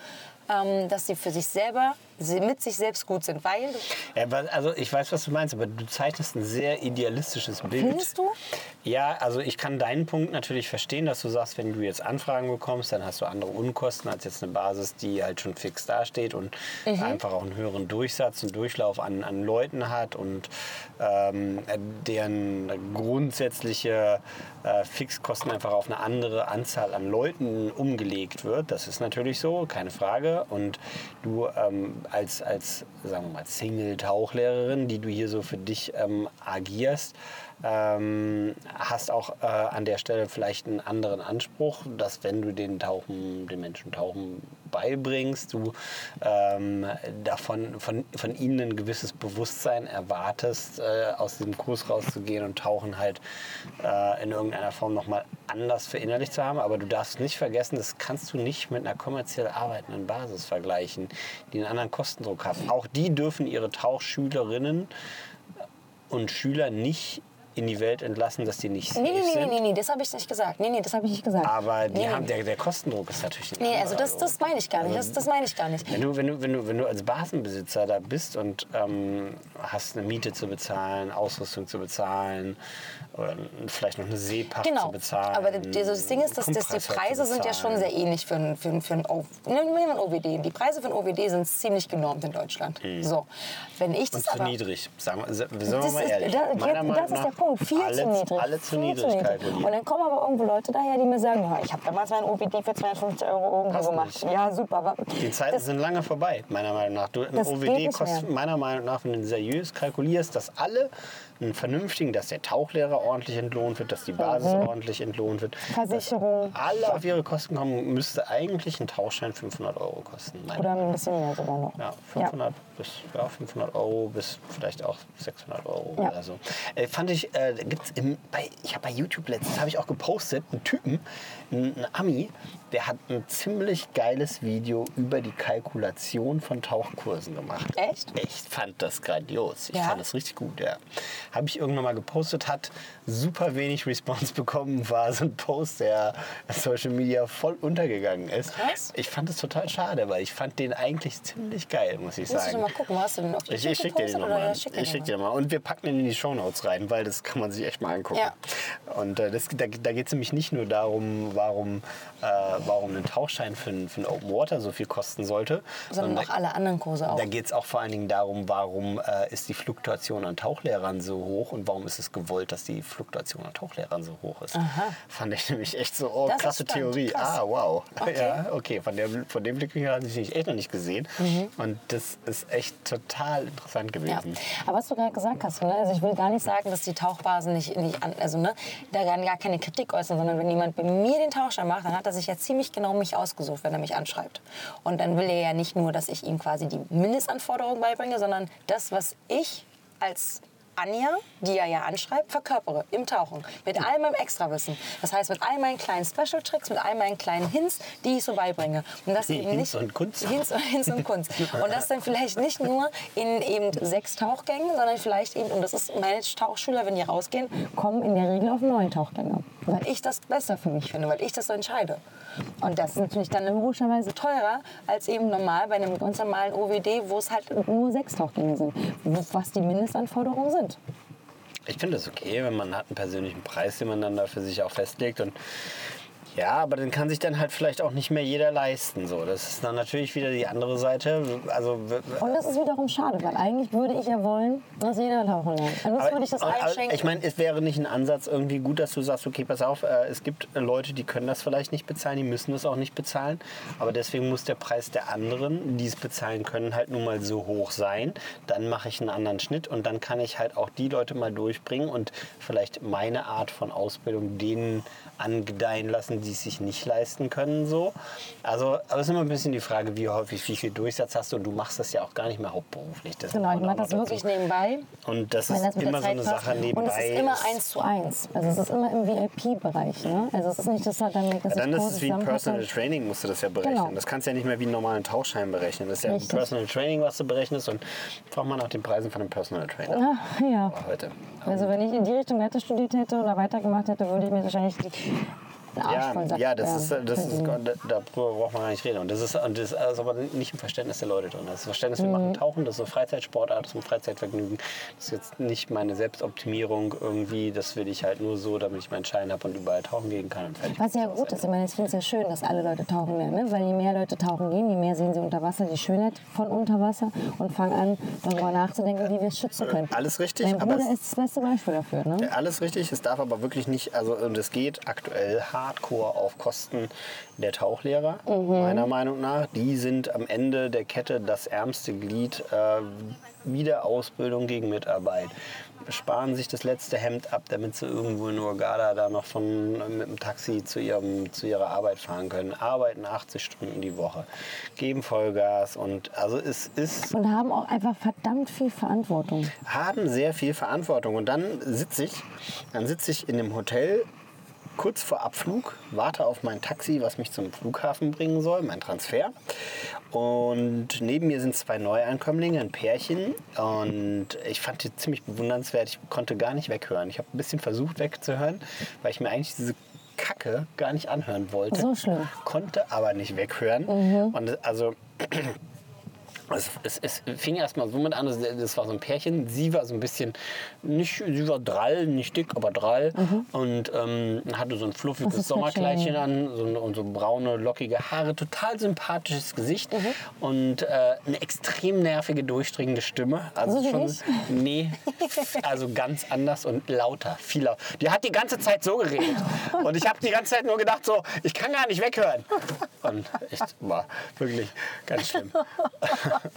[SPEAKER 1] ähm, dass sie für sich selber, sie mit sich selbst gut sind. Weil,
[SPEAKER 2] Ja, also ich weiß, was du meinst, aber du zeichnest ein sehr idealistisches Bild.
[SPEAKER 1] Findest du?
[SPEAKER 2] Ja, also ich kann deinen Punkt natürlich verstehen, dass du sagst, wenn du jetzt Anfragen bekommst, dann hast du andere Unkosten als jetzt eine Basis, die halt schon fix dasteht und
[SPEAKER 1] Mhm.
[SPEAKER 2] einfach auch einen höheren Durchsatz und Durchlauf an, an Leuten hat und ähm, deren grundsätzliche äh, Fixkosten einfach auf eine andere Anzahl an Leuten umgelegt wird. Das ist natürlich so, keine Frage. Und du ähm, als, als, sagen wir mal, Single-Tauchlehrerin, die du hier so für dich ähm, agierst, ähm, hast auch äh, an der Stelle vielleicht einen anderen Anspruch, dass wenn du den Tauchen, den Menschen Tauchen beibringst, du ähm, davon von, von ihnen ein gewisses Bewusstsein erwartest, äh, aus dem Kurs rauszugehen und Tauchen halt äh, in irgendeiner Form nochmal anders verinnerlicht zu haben. Aber du darfst nicht vergessen, das kannst du nicht mit einer kommerziell arbeitenden Basis vergleichen, die einen anderen Kostendruck hat. Auch die dürfen ihre Tauchschülerinnen und Schüler nicht in die Welt entlassen, dass die nicht
[SPEAKER 1] Nee, nee, nee,
[SPEAKER 2] sind.
[SPEAKER 1] nee, nee, das habe ich nicht gesagt. Nee, nee, das habe ich nicht gesagt.
[SPEAKER 2] Aber die
[SPEAKER 1] nee,
[SPEAKER 2] haben,
[SPEAKER 1] nee.
[SPEAKER 2] der, der Kostendruck ist natürlich ein
[SPEAKER 1] Nee, also das, das meine ich gar nicht. Das, das meine ich gar nicht.
[SPEAKER 2] Wenn du, wenn, du, wenn, du, wenn du als Basenbesitzer da bist und ähm, hast eine Miete zu bezahlen, Ausrüstung zu bezahlen oder vielleicht noch eine Seepacht zu
[SPEAKER 1] Genau.
[SPEAKER 2] bezahlen.
[SPEAKER 1] Aber das Ding ist, dass, dass die
[SPEAKER 2] zu
[SPEAKER 1] Preise sind ja schon sehr ähnlich für ein, für ein, für ein, O- nehmen wir mal ein OWD. Die Preise für ein OWD sind ziemlich genormt in Deutschland. So, wenn ich das.
[SPEAKER 2] Und zu
[SPEAKER 1] aber
[SPEAKER 2] niedrig. Sagen wir, sagen wir
[SPEAKER 1] Das
[SPEAKER 2] mal
[SPEAKER 1] ist-
[SPEAKER 2] ehrlich.
[SPEAKER 1] da-
[SPEAKER 2] Meiner
[SPEAKER 1] das ist der Punkt. Viel
[SPEAKER 2] alle,
[SPEAKER 1] zu niedrig.
[SPEAKER 2] Alle zu
[SPEAKER 1] Viel
[SPEAKER 2] niedrig.
[SPEAKER 1] Und dann kommen aber irgendwo Leute daher, die mir sagen, ich habe damals mein OBD für 250 Euro irgendwo gemacht.
[SPEAKER 2] nicht.
[SPEAKER 1] Ja, super.
[SPEAKER 2] Die Zeiten
[SPEAKER 1] das,
[SPEAKER 2] sind lange vorbei, meiner Meinung nach. Du, ein OWD kostet meiner Meinung nach, wenn du seriös kalkulierst, dass alle einen vernünftigen, dass der Tauchlehrer ordentlich entlohnt wird, dass die Basis
[SPEAKER 1] Mhm.
[SPEAKER 2] ordentlich entlohnt wird.
[SPEAKER 1] Versicherung.
[SPEAKER 2] Alle auf ihre Kosten kommen, müsste eigentlich ein Tauchschein 500 Euro kosten. meiner
[SPEAKER 1] Oder ein bisschen mehr sogar noch.
[SPEAKER 2] ja, 500 bis ja, 500 Euro bis vielleicht auch 600 Euro
[SPEAKER 1] Ja.
[SPEAKER 2] oder so. Äh, fand ich, äh, gibt's im, bei, ich habe bei YouTube letztens, habe ich auch gepostet, einen Typen, einen, Ami, der hat ein ziemlich geiles Video über die Kalkulation von Tauchkursen gemacht.
[SPEAKER 1] Echt?
[SPEAKER 2] Ich fand das grandios. Ich
[SPEAKER 1] Ja?
[SPEAKER 2] fand das richtig gut, ja. Habe ich irgendwann mal gepostet, hat super wenig Response bekommen, war so ein Post, der Social Media voll untergegangen ist.
[SPEAKER 1] Krass.
[SPEAKER 2] Ich fand es total schade, weil ich fand den eigentlich ziemlich geil, muss ich
[SPEAKER 1] Musst du
[SPEAKER 2] sagen.
[SPEAKER 1] schon mal gucken, hast du den auf
[SPEAKER 2] Ich, ich schicke dir den nochmal.
[SPEAKER 1] Ja, schick
[SPEAKER 2] Ich schicke dir mal. Und wir packen den in die Shownotes rein, weil das kann man sich echt mal angucken.
[SPEAKER 1] Ja.
[SPEAKER 2] Und äh, das, da, da geht es nämlich nicht nur darum, warum, äh, warum ein Tauchschein für, für ein Open Water so viel kosten sollte,
[SPEAKER 1] Sondern
[SPEAKER 2] da-
[SPEAKER 1] auch alle anderen Kurse auch.
[SPEAKER 2] da geht es auch vor allen Dingen darum, warum äh, ist die Fluktuation an Tauchlehrern so hoch und warum ist es gewollt, dass die Fluktuation an Tauchlehrern so hoch ist. Fand ich nämlich echt so, oh,
[SPEAKER 1] Das
[SPEAKER 2] krasse Theorie.
[SPEAKER 1] krass.
[SPEAKER 2] Ah, wow.
[SPEAKER 1] Okay.
[SPEAKER 2] Ja, okay, von, der, von dem Blickwinkel hatte ich echt noch nicht gesehen.
[SPEAKER 1] Mhm.
[SPEAKER 2] Und das ist echt total interessant
[SPEAKER 1] Ja.
[SPEAKER 2] gewesen.
[SPEAKER 1] Aber was du gerade gesagt hast, ne? also ich will gar nicht sagen, dass die Tauchbasen nicht, nicht an, also ne, da gar, gar keine Kritik äußern, sondern wenn jemand bei mir den Tauchschein macht, dann hat er sich ja ziemlich genau mich ausgesucht, wenn er mich anschreibt. Und dann will er ja nicht nur, dass ich ihm quasi die Mindestanforderungen beibringe, sondern das, was ich als Anja, die er ja anschreibt, verkörpere im Tauchen. Mit all meinem Extrawissen. Das heißt, mit all meinen kleinen Special-Tricks, mit all meinen kleinen Hints, die ich so beibringe. Und das eben
[SPEAKER 2] Hints
[SPEAKER 1] nicht,
[SPEAKER 2] und Kunst.
[SPEAKER 1] Hints, Hints und Kunst. Und das dann vielleicht nicht nur in eben sechs Tauchgängen, sondern vielleicht eben, und das ist meine Tauchschüler, wenn die rausgehen, kommen in der Regel auf neun Tauchgänge. Weil ich das besser für mich finde, weil ich das so entscheide. Und das ist natürlich dann logischerweise teurer als eben normal bei einem ganz normalen OWD, wo es halt nur sechs Tauchgänge sind, was die Mindestanforderungen sind.
[SPEAKER 2] Ich finde das okay, wenn man hat einen persönlichen Preis, den man dann da für sich auch festlegt. Und ja, aber den kann sich dann halt vielleicht auch nicht mehr jeder leisten. So, das ist dann natürlich wieder die andere Seite. Also
[SPEAKER 1] Und das ist wiederum schade, weil eigentlich würde ich ja wollen, dass jeder tauchen lernt. Und das würde ich das einschränken.
[SPEAKER 2] Ich meine, es wäre nicht ein Ansatz irgendwie gut, dass du sagst, okay, pass auf, äh, es gibt Leute, die können das vielleicht nicht bezahlen, die müssen das auch nicht bezahlen. Aber deswegen muss der Preis der anderen, die es bezahlen können, halt nun mal so hoch sein. Dann mache ich einen anderen Schnitt und dann kann ich halt auch die Leute mal durchbringen und vielleicht meine Art von Ausbildung denen angedeihen lassen, die es sich nicht leisten können. So. Also, aber es ist immer ein bisschen die Frage, wie häufig, wie viel Durchsatz hast du und du machst das ja auch gar nicht mehr hauptberuflich. Das
[SPEAKER 1] genau, ich mache das wirklich
[SPEAKER 2] dazu.
[SPEAKER 1] nebenbei.
[SPEAKER 2] Und das ist
[SPEAKER 1] das
[SPEAKER 2] immer so eine
[SPEAKER 1] passt.
[SPEAKER 2] Sache nebenbei.
[SPEAKER 1] Und es ist immer eins zu eins. Also es ist immer im VIP-Bereich. Ne? Also es ist nicht, dass, halt dann, dass
[SPEAKER 2] Ja, dann ist es wie ein. Personal Training, musst du das ja berechnen.
[SPEAKER 1] Genau.
[SPEAKER 2] Das kannst du ja nicht mehr wie einen normalen Tauchschein berechnen. Das ist ja
[SPEAKER 1] Richtig.
[SPEAKER 2] ein Personal Training, was du berechnest und frag mal nach den Preisen von einem Personal Trainer
[SPEAKER 1] Ah, ja.
[SPEAKER 2] heute.
[SPEAKER 1] Also wenn ich in die Richtung weiter studiert hätte oder weitergemacht hätte, würde ich mir wahrscheinlich die den Arsch
[SPEAKER 2] Ja,
[SPEAKER 1] voll satt
[SPEAKER 2] ja, das ist,
[SPEAKER 1] werden.
[SPEAKER 2] das ist, da- darüber braucht man gar nicht reden. Und das ist, und das ist aber nicht im Verständnis der Leute drin. Das ist Verständnis, wir
[SPEAKER 1] Mhm.
[SPEAKER 2] machen Tauchen, das ist eine Freizeitsportart, das ist ein Freizeitvergnügen. Das ist jetzt nicht meine Selbstoptimierung irgendwie. Das will ich halt nur so, damit ich meinen Schein habe und überall tauchen gehen kann. Und fertig.
[SPEAKER 1] Was ja gut ist, ich meine, ich finde es ja schön, dass alle Leute tauchen lernen, ne? weil je mehr Leute tauchen gehen, je mehr sehen sie unter Wasser, die Schönheit von unter Wasser und fangen an, darüber nachzudenken, wie wir es schützen können.
[SPEAKER 2] Alles richtig,
[SPEAKER 1] Mein
[SPEAKER 2] aber
[SPEAKER 1] Bruder ist das beste Beispiel dafür. Ne?
[SPEAKER 2] Alles richtig, es darf aber wirklich nicht, also und es geht aktuell hardcore auf Kosten der Tauchlehrer,
[SPEAKER 1] Mhm.
[SPEAKER 2] meiner Meinung nach. Die sind am Ende der Kette das ärmste Glied äh, Wiederausbildung gegen Mitarbeit. Sparen sich das letzte Hemd ab, damit sie irgendwo in Urgada da noch von, mit dem Taxi zu, ihrem, zu ihrer Arbeit fahren können. Arbeiten 80 Stunden die Woche, geben Vollgas und also es ist
[SPEAKER 1] Und haben auch einfach verdammt viel Verantwortung.
[SPEAKER 2] haben sehr viel Verantwortung. Und dann sitze ich, dann sitze ich in dem Hotel kurz vor Abflug, warte auf mein Taxi, was mich zum Flughafen bringen soll, mein Transfer. Und neben mir sind zwei Neuankömmlinge, ein Pärchen. Und ich fand die ziemlich bewundernswert. Ich konnte gar nicht weghören. Ich habe ein bisschen versucht wegzuhören, weil ich mir eigentlich diese Kacke gar nicht anhören wollte.
[SPEAKER 1] So schlimm.
[SPEAKER 2] Konnte aber nicht weghören. Und also es, es, es fing erst mal so mit an, das, das war so ein Pärchen. Sie war so ein bisschen, nicht, sie war drall, nicht dick, aber drall. Und ähm, hatte so ein fluffiges Sommerkleidchen an so, und so braune, lockige Haare. Total sympathisches Gesicht
[SPEAKER 1] Mhm.
[SPEAKER 2] und äh, eine extrem nervige, durchdringende Stimme. Also
[SPEAKER 1] So
[SPEAKER 2] schon, nee, also ganz anders und lauter, viel lauter. Die hat die ganze Zeit so geredet. Und ich habe die ganze Zeit nur gedacht, so, ich kann gar nicht weghören. Und echt, war wirklich ganz schlimm.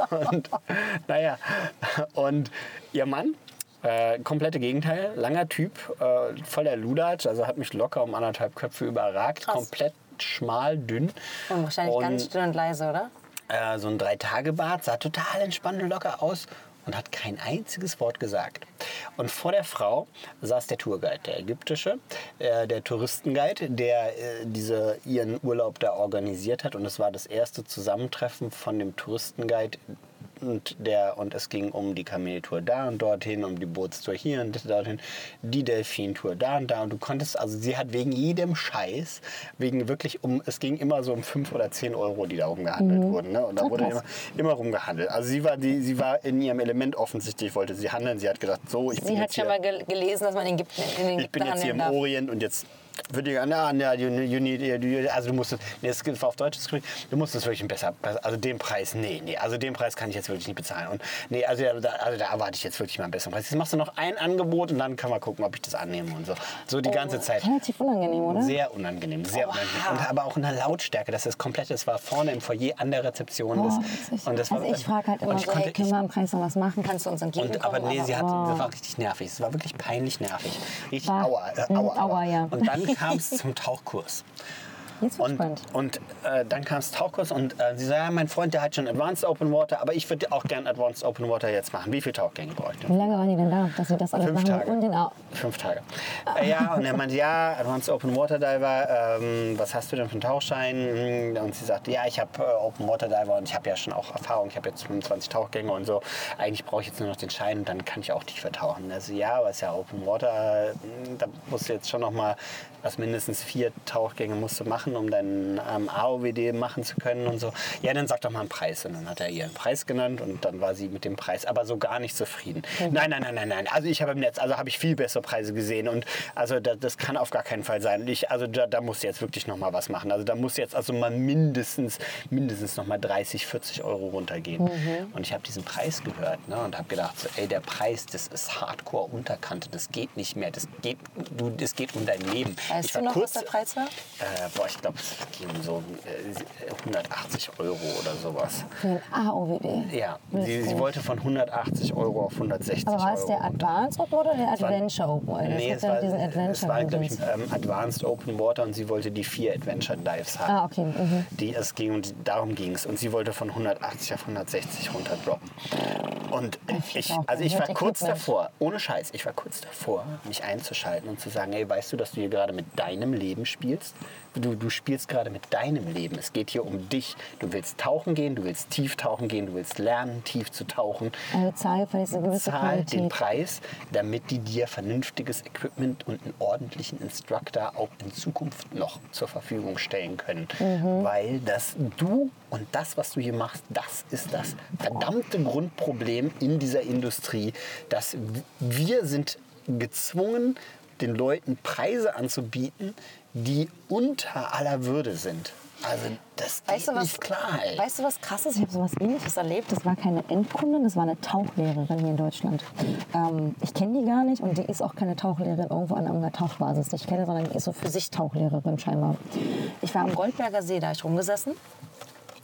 [SPEAKER 2] Und naja, und ihr Mann, äh, komplette Gegenteil, langer Typ, äh, voller Ludatsch, also hat mich locker um anderthalb Köpfe überragt, komplett schmal, dünn.
[SPEAKER 1] Und wahrscheinlich
[SPEAKER 2] Und-
[SPEAKER 1] ganz still und leise, oder?
[SPEAKER 2] äh, so ein Drei-Tage-Bart, sah total entspannt und locker aus und hat kein einziges Wort gesagt. Und vor der Frau saß der Tourguide, der ägyptische, äh, der Touristenguide, der äh, diese, ihren Urlaub da organisiert hat. Und es war das erste Zusammentreffen von dem Touristenguide und, der, und es ging um die Kameltour da und dorthin, um die Bootstour hier und dorthin, die Delfintour da und da. Und du konntest, also sie hat wegen jedem Scheiß, wegen wirklich um, es ging immer so um 5 oder 10 Euro, die da rumgehandelt wurden. Ne? Und da wurde immer, immer rumgehandelt. Also sie war, die, sie war in ihrem Element offensichtlich, wollte sie handeln. Sie hat gesagt, so, ich bin
[SPEAKER 1] Sie hat
[SPEAKER 2] jetzt
[SPEAKER 1] schon
[SPEAKER 2] hier,
[SPEAKER 1] mal gel gelesen, dass man Ägypten in den
[SPEAKER 2] ich bin jetzt hier im. Orient und jetzt würde ich na, na, you, you need, you, also du musst, es- nee, das war auf Deutsch geschrieben, du musst es wirklich besser, also den Preis, nee, nee, also den Preis kann ich jetzt wirklich nicht bezahlen und nee, also da, also da erwarte ich jetzt wirklich mal einen besseren Preis. Jetzt machst du noch ein Angebot und dann kann man gucken, ob ich das annehme und so. So die ganze Zeit.
[SPEAKER 1] Relativ unangenehm, oder?
[SPEAKER 2] Sehr unangenehm, sehr unangenehm. Und aber auch in der Lautstärke, dass das komplett, das war vorne im Foyer an der Rezeption.
[SPEAKER 1] Oh,
[SPEAKER 2] das, und das war,
[SPEAKER 1] also ich frage halt immer so,
[SPEAKER 2] konnte-
[SPEAKER 1] hey, können wir am Preis noch was machen? Kannst du uns entgegenkommen?
[SPEAKER 2] und, aber nee, sie hat,
[SPEAKER 1] oh.
[SPEAKER 2] das war richtig nervig. Es war wirklich peinlich nervig. Richtig
[SPEAKER 1] War-
[SPEAKER 2] aua, äh,
[SPEAKER 1] Mm,
[SPEAKER 2] aua, aua.
[SPEAKER 1] aua, ja.
[SPEAKER 2] Und dann kam es zum Tauchkurs.
[SPEAKER 1] Jetzt wird
[SPEAKER 2] Und,
[SPEAKER 1] spannend.
[SPEAKER 2] und äh, dann kam es Tauchkurs und äh, sie sagt, ja, mein Freund, der hat schon Advanced Open Water, aber ich würde auch gern Advanced Open Water jetzt machen. Wie viele Tauchgänge denn?
[SPEAKER 1] Wie lange waren die denn da, dass sie das alles
[SPEAKER 2] Fünf
[SPEAKER 1] machen
[SPEAKER 2] Tage.
[SPEAKER 1] und den Au
[SPEAKER 2] Fünf Tage. Äh, ja, und er meinte, ja, Advanced Open Water Diver, ähm, was hast du denn für einen Tauchschein? Hm, Und sie sagte, ja, ich habe äh, Open Water Diver und ich habe ja schon auch Erfahrung, ich habe jetzt 25 Tauchgänge und so. Eigentlich brauche ich jetzt nur noch den Schein und dann kann ich auch tiefer tauchen. Also ja, aber es ist ja Open Water, hm, da musst du jetzt schon noch mal was mindestens vier Tauchgänge musst du machen, um deinen ähm, AOWD machen zu können und so. Ja, dann sag doch mal einen Preis. Und dann hat er ihr einen Preis genannt und dann war sie mit dem Preis aber so gar nicht zufrieden. Nein, nein, nein, nein, nein. Also ich habe im Netz, also habe ich viel bessere Preise gesehen und also da, das kann auf gar keinen Fall sein. Und ich, also da, da muss jetzt wirklich noch mal was machen. Also da muss jetzt also mal mindestens, mindestens noch mal 30, 40 Euro runtergehen. Und ich habe diesen Preis gehört ne, und habe gedacht, so, ey, der Preis, das ist Hardcore Unterkante, das geht nicht mehr. Das geht, du, das geht um dein Leben.
[SPEAKER 1] Weißt
[SPEAKER 2] ich
[SPEAKER 1] du noch,
[SPEAKER 2] kurz,
[SPEAKER 1] was der Preis war?
[SPEAKER 2] äh, boah, ich glaube, es ging so äh, 180 Euro oder sowas.
[SPEAKER 1] Für den AOWD.
[SPEAKER 2] Ja, sie, sie wollte von 180 Euro auf 160
[SPEAKER 1] Aber war es
[SPEAKER 2] Euro.
[SPEAKER 1] der Advanced Open oder der Adventure Open? Weil
[SPEAKER 2] Nee,
[SPEAKER 1] das
[SPEAKER 2] es war, es war glaube ich, ähm, Advanced Open Water und sie wollte die vier Adventure Dives haben.
[SPEAKER 1] Ah, okay. Mhm.
[SPEAKER 2] Die es ging und darum ging es. Und sie wollte von 180 auf 160 runterdroppen. Und ich, also ich war kurz davor, ohne Scheiß, ich war kurz davor, mich einzuschalten und zu sagen, ey, weißt du, dass du hier gerade mit deinem Leben spielst? Du, du spielst gerade mit deinem Leben. Es geht hier um dich. Du willst tauchen gehen, du willst tief tauchen gehen, du willst lernen, tief zu tauchen.
[SPEAKER 1] Also zahl vielleicht eine gewisse
[SPEAKER 2] Zahl den
[SPEAKER 1] Qualität.
[SPEAKER 2] Preis, damit die dir vernünftiges Equipment und einen ordentlichen Instructor auch in Zukunft noch zur Verfügung stellen können.
[SPEAKER 1] Mhm.
[SPEAKER 2] Weil das du und das, was du hier machst, das ist das verdammte Grundproblem in dieser Industrie, dass wir sind gezwungen, den Leuten Preise anzubieten, die unter aller Würde sind. Also das geht
[SPEAKER 1] Weißt du, was,
[SPEAKER 2] nicht klar, ey.
[SPEAKER 1] weißt du, was krass ist? Ich habe sowas ähnliches erlebt. Das war keine Endkundin, das war eine Tauchlehrerin hier in Deutschland. Ähm, ich kenne die gar nicht und die ist auch keine Tauchlehrerin irgendwo an irgendeiner Tauchbasis. Ich kenne, sondern die ist so für sich Tauchlehrerin scheinbar. Ich war am Goldberger See, da ich rumgesessen,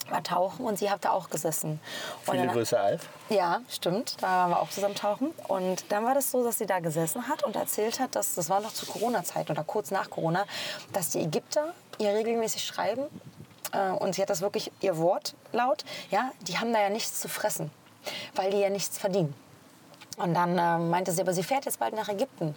[SPEAKER 1] war tauchen und sie hat da auch gesessen.
[SPEAKER 2] Viele
[SPEAKER 1] dann-
[SPEAKER 2] Grüße, Alf.
[SPEAKER 1] ja, stimmt. Da waren wir auch zusammen tauchen. Und dann war das so, dass sie da gesessen hat und erzählt hat, dass das war noch zu Corona-Zeiten oder kurz nach Corona, dass die Ägypter ihr regelmäßig schreiben. Äh, und sie hat das wirklich ihr Wort laut. Ja, die haben da ja nichts zu fressen, weil die ja nichts verdienen. Und dann äh, meinte sie, aber sie fährt jetzt bald nach Ägypten.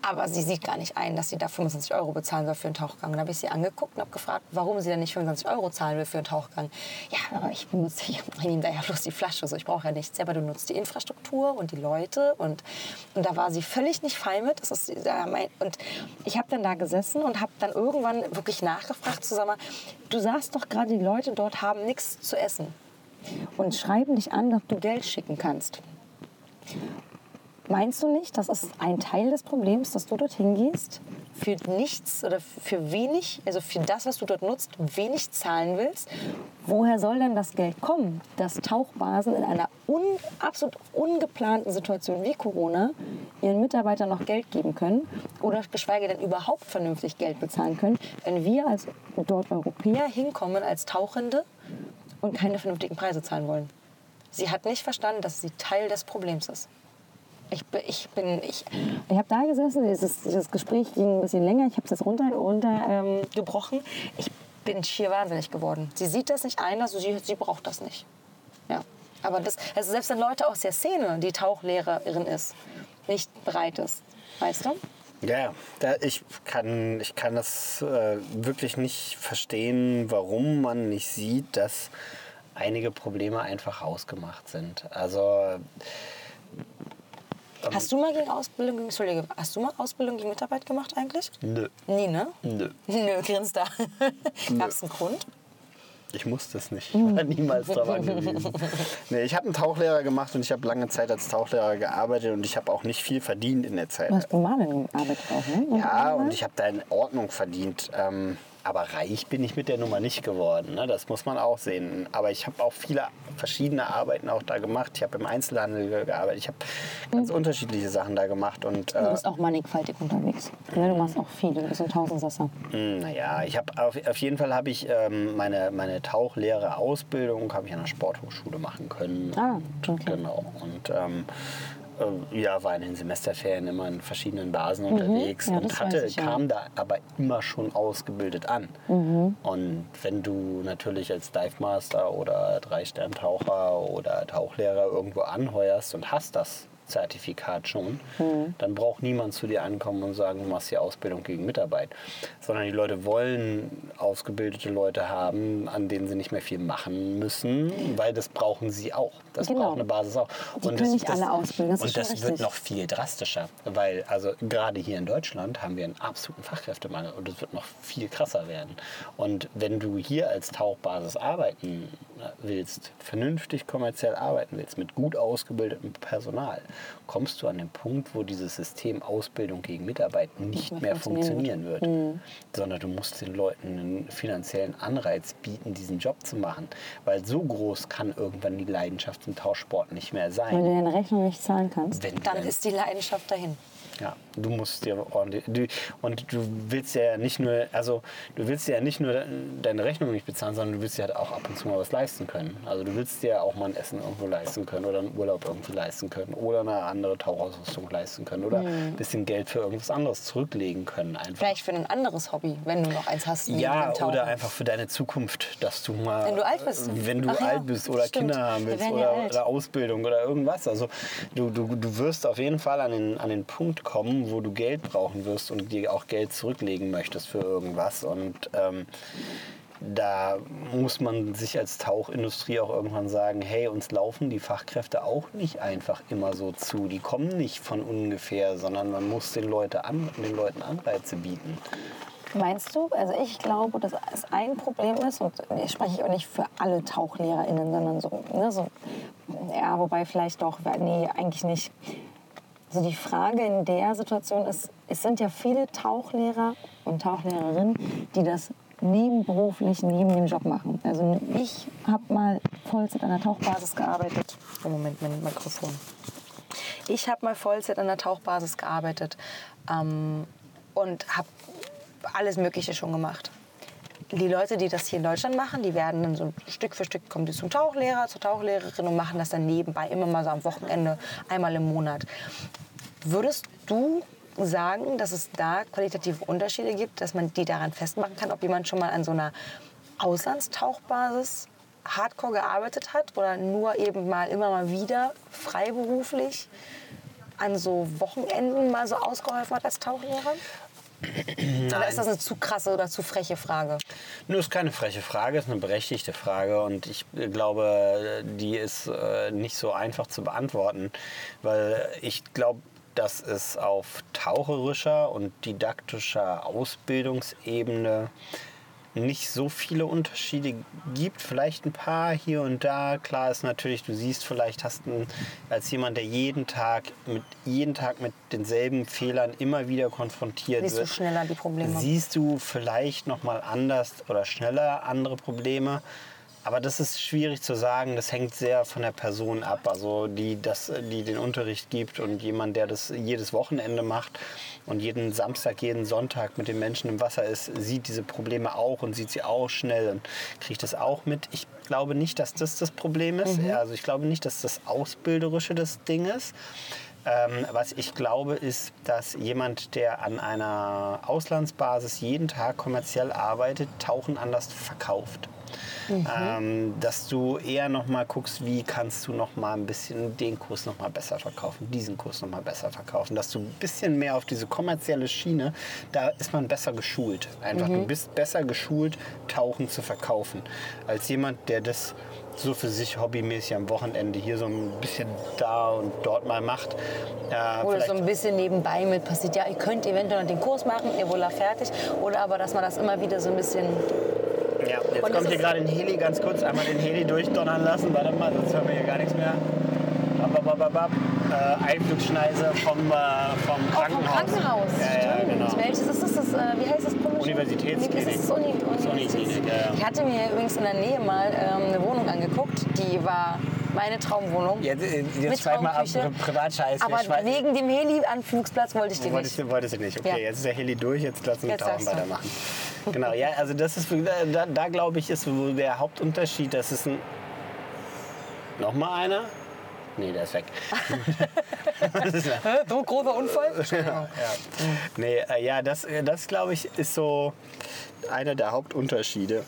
[SPEAKER 1] Aber sie sieht gar nicht ein, dass sie da 25 Euro bezahlen soll für einen Tauchgang. Dann habe ich sie angeguckt und habe gefragt, warum sie denn nicht 25 Euro zahlen will für einen Tauchgang. Ja, aber ich benutze, ich nehme da ja bloß die Flasche, so ich brauche ja nichts. Aber du nutzt die Infrastruktur und die Leute. Und, und da war sie völlig nicht fein mit. Das ist, ja, mein, und ich habe dann da gesessen und habe dann irgendwann wirklich nachgefragt, zusammen, du sagst doch gerade, die Leute dort haben nichts zu essen. Und schreiben dich an, ob du Geld schicken kannst. Meinst du nicht, das ist ein Teil des Problems, dass du dorthin gehst, für nichts oder für wenig, also für das, was du dort nutzt, wenig zahlen willst? Woher soll denn das Geld kommen, dass Tauchbasen in einer un, absolut ungeplanten Situation wie Corona ihren Mitarbeitern noch Geld geben können oder geschweige denn überhaupt vernünftig Geld bezahlen können, wenn wir als dort Europäer hinkommen als Tauchende und keine vernünftigen Preise zahlen wollen? Sie hat nicht verstanden, dass sie Teil des Problems ist. Ich, ich bin, ich, ich habe da gesessen, dieses, dieses Gespräch ging ein bisschen länger, ich habe es jetzt runter, runter ähm. Ich bin schier wahnsinnig geworden. Sie sieht das nicht ein, also sie, sie braucht das nicht. Ja. Aber das, also selbst wenn Leute aus der Szene, die Tauchlehrerin ist, nicht bereit ist, weißt du?
[SPEAKER 2] Ja, da, ich, kann, ich kann das äh, wirklich nicht verstehen, warum man nicht sieht, dass einige Probleme einfach ausgemacht sind. Also
[SPEAKER 1] Hast du mal gegen Ausbildung, Entschuldige, hast du mal Ausbildung gegen Mitarbeit gemacht eigentlich?
[SPEAKER 2] nö,
[SPEAKER 1] Nie, ne?
[SPEAKER 2] nö.
[SPEAKER 1] Nö, grinst da. Gab es einen Grund?
[SPEAKER 2] Ich musste es nicht. Ich war niemals drauf angewiesen. Nee, ich habe einen Tauchlehrer gemacht und ich habe lange Zeit als Tauchlehrer gearbeitet und ich habe auch nicht viel verdient in der Zeit.
[SPEAKER 1] Du hast gearbeitet auch, ne? Und
[SPEAKER 2] Ja, und ich habe da in Ordnung verdient. Ähm, aber reich bin ich mit der Nummer nicht geworden. Ne? Das muss man auch sehen. Aber ich habe auch viele verschiedene Arbeiten auch da gemacht. Ich habe im Einzelhandel gearbeitet. Ich habe ganz unterschiedliche Sachen da gemacht. Und
[SPEAKER 1] Du
[SPEAKER 2] äh,
[SPEAKER 1] bist auch mannigfaltig unterwegs. Ne, du machst auch viel, du bist ein Tausendsasser.
[SPEAKER 2] mh, naja, ich habe auf, auf jeden Fall habe ich ähm, meine, meine Tauchlehre-Ausbildung habe ich an der Sporthochschule machen können.
[SPEAKER 1] Ah,
[SPEAKER 2] Und,
[SPEAKER 1] okay.
[SPEAKER 2] Genau. Und ähm, äh, ja, war in den Semesterferien immer in verschiedenen Basen
[SPEAKER 1] Mhm.
[SPEAKER 2] unterwegs
[SPEAKER 1] Ja,
[SPEAKER 2] und hatte,
[SPEAKER 1] ich, ja.
[SPEAKER 2] kam da aber immer schon ausgebildet an.
[SPEAKER 1] Mhm.
[SPEAKER 2] Und wenn du natürlich als Dive Master oder Drei-Stern-Taucher oder Tauchlehrer irgendwo anheuerst und hast das Zertifikat schon,
[SPEAKER 1] Mhm.
[SPEAKER 2] dann braucht niemand zu dir ankommen und sagen, du machst die Ausbildung gegen Mitarbeit. Sondern die Leute wollen ausgebildete Leute haben, an denen sie nicht mehr viel machen müssen, weil das brauchen sie auch. Das
[SPEAKER 1] Genau.
[SPEAKER 2] braucht eine Basis auch.
[SPEAKER 1] Die können nicht alle ausbilden, das
[SPEAKER 2] und das wird
[SPEAKER 1] richtig.
[SPEAKER 2] noch viel drastischer, weil also gerade hier in Deutschland haben wir einen absoluten Fachkräftemangel und es wird noch viel krasser werden. Und wenn du hier als Tauchbasis arbeiten willst, vernünftig kommerziell arbeiten willst, mit gut ausgebildetem Personal, kommst du an den Punkt, wo dieses System Ausbildung gegen Mitarbeit nicht
[SPEAKER 1] mehr
[SPEAKER 2] mehr
[SPEAKER 1] funktionieren
[SPEAKER 2] wird, sondern du musst den Leuten einen finanziellen Anreiz bieten, diesen Job zu machen, weil so groß kann irgendwann die Leidenschaft zum Tauchsport nicht mehr sein.
[SPEAKER 1] Wenn du deine Rechnung nicht zahlen kannst.
[SPEAKER 2] Wenn
[SPEAKER 1] Dann
[SPEAKER 2] dann-
[SPEAKER 1] ist die Leidenschaft dahin.
[SPEAKER 2] Ja, du musst dir ordentlich. Du, und du willst ja nicht nur, also du willst ja nicht nur deine Rechnung nicht bezahlen, sondern du willst ja halt auch ab und zu mal was leisten können. Also du willst dir auch mal ein Essen irgendwo leisten können oder einen Urlaub irgendwie leisten können oder eine andere Tauchausrüstung leisten können oder ein bisschen Geld für irgendwas anderes zurücklegen können. Einfach.
[SPEAKER 1] Vielleicht für ein anderes Hobby, wenn du noch eins hast.
[SPEAKER 2] Ja, oder einfach für deine Zukunft, dass du mal.
[SPEAKER 1] Wenn du alt bist.
[SPEAKER 2] Wenn du
[SPEAKER 1] Ach ja,
[SPEAKER 2] alt bist oder
[SPEAKER 1] stimmt.
[SPEAKER 2] Kinder haben willst
[SPEAKER 1] ja
[SPEAKER 2] oder, oder Ausbildung oder irgendwas. Also du, du, du wirst auf jeden Fall an den, an den Punkt kommen, wo du Geld brauchen wirst und dir auch Geld zurücklegen möchtest für irgendwas. Und ähm, da muss man sich als Tauchindustrie auch irgendwann sagen, hey, uns laufen die Fachkräfte auch nicht einfach immer so zu. Die kommen nicht von ungefähr, sondern man muss den, Leute an, den Leuten Anreize bieten.
[SPEAKER 1] Meinst du? Also ich glaube, dass es ein Problem ist, und ich spreche auch nicht für alle TauchlehrerInnen, sondern so, ne, so ja, wobei vielleicht doch, nee, eigentlich nicht. Also die Frage in der Situation ist, es sind ja viele Tauchlehrer und Tauchlehrerinnen, die das nebenberuflich neben dem Job machen. Also ich habe mal Vollzeit an der Tauchbasis gearbeitet. Oh Moment, mein Mikrofon. Ich habe mal Vollzeit an der Tauchbasis gearbeitet ähm, und habe alles Mögliche schon gemacht. Die Leute, die das hier in Deutschland machen, die werden dann so Stück für Stück kommen die zum Tauchlehrer, zur Tauchlehrerin und machen das dann nebenbei immer mal so am Wochenende, einmal im Monat. Würdest du sagen, dass es da qualitative Unterschiede gibt, dass man die daran festmachen kann, ob jemand schon mal an so einer Auslandstauchbasis hardcore gearbeitet hat oder nur eben mal immer mal wieder freiberuflich an so Wochenenden mal so ausgeholfen hat als Tauchlehrer? Oder ist das eine zu krasse oder zu freche Frage?
[SPEAKER 2] Nur ist keine freche Frage, ist eine berechtigte Frage und ich glaube, die ist äh, nicht so einfach zu beantworten, weil ich glaube, dass es auf taucherischer und didaktischer Ausbildungsebene nicht so viele Unterschiede gibt. Vielleicht ein paar hier und da. Klar ist natürlich, du siehst vielleicht hast du als jemand, der jeden Tag mit jeden Tag mit denselben Fehlern immer wieder konfrontiert
[SPEAKER 1] siehst wird. Siehst du schneller die Probleme?
[SPEAKER 2] Siehst du vielleicht noch mal anders oder schneller andere Probleme. Aber das ist schwierig zu sagen. Das hängt sehr von der Person ab. Also die, das, die den Unterricht gibt und jemand, der das jedes Wochenende macht und jeden Samstag, jeden Sonntag mit den Menschen im Wasser ist, sieht diese Probleme auch und sieht sie auch schnell und kriegt das auch mit. Ich glaube nicht, dass das das Problem ist. Mhm. Also ich glaube nicht, dass das Ausbilderische das Ding ist. Ähm, was ich glaube, ist, dass jemand, der an einer Auslandsbasis jeden Tag kommerziell arbeitet, Tauchen anders verkauft. Mhm. Ähm, dass du eher noch mal guckst, wie kannst du noch mal ein bisschen den Kurs noch mal besser verkaufen, diesen Kurs noch mal besser verkaufen, dass du ein bisschen mehr auf diese kommerzielle Schiene, da ist man besser geschult. Einfach, mhm. du bist besser geschult, Tauchen zu verkaufen, als jemand, der das so für sich hobbymäßig am Wochenende hier so ein bisschen da und dort mal macht.
[SPEAKER 1] Äh, oder so ein bisschen nebenbei mit passiert, ja, ihr könnt eventuell noch den Kurs machen, ihr wohl fertig. Oder aber, dass man das immer wieder so ein bisschen
[SPEAKER 2] ja, jetzt und kommt hier gerade ein Heli, ganz kurz einmal den Heli durchdonnern lassen. Warte mal, sonst hören wir hier gar nichts mehr. Bab, äh, Einflugschneise vom, äh, vom Krankenhaus.
[SPEAKER 1] Oh, vom Krankenhaus,
[SPEAKER 2] ja, ja, genau.
[SPEAKER 1] Welches ist das? das äh, wie heißt das
[SPEAKER 2] komische? Universitätsklinik.
[SPEAKER 1] Das ist Uni Universitätsklinik, ja. Ich hatte mir übrigens in der Nähe mal ähm, eine Wohnung angeguckt, die war meine Traumwohnung.
[SPEAKER 2] Jetzt, äh, jetzt schweif mal ab, Privatscheiß.
[SPEAKER 1] Aber wegen dem Heli-Anflugsplatz wollte ich den
[SPEAKER 2] wolltest,
[SPEAKER 1] nicht.
[SPEAKER 2] Wolltest du nicht, okay. Jetzt ist der Heli durch, jetzt lassen wir Tauchen weitermachen. Genau, ja, also das ist, da, da glaube ich, ist der Hauptunterschied, dass es ein... Nochmal einer? Nee, der ist weg.
[SPEAKER 1] so großer Unfall?
[SPEAKER 2] ja, ja. Nee, äh, ja, das, das glaube ich, ist so einer der Hauptunterschiede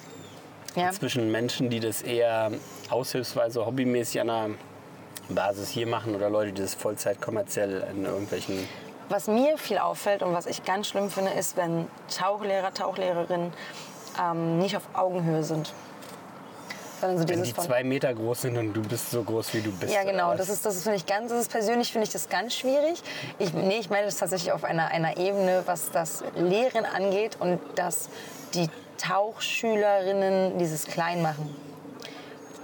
[SPEAKER 2] ja. zwischen Menschen, die das eher aushilfsweise hobbymäßig an einer Basis hier machen oder Leute, die das Vollzeit kommerziell in irgendwelchen
[SPEAKER 1] was mir viel auffällt und was ich ganz schlimm finde, ist, wenn Tauchlehrer, Tauchlehrerinnen ähm, nicht auf Augenhöhe sind.
[SPEAKER 2] So wenn die zwei Meter groß sind und du bist so groß, wie du bist.
[SPEAKER 1] Ja, genau. Das ist, das ist, finde ich, ganz, das ist persönlich finde ich das ganz schwierig. Ich, nee, ich meine das tatsächlich auf einer, einer Ebene, was das Lehren angeht und dass die Tauchschülerinnen dieses Kleinmachen,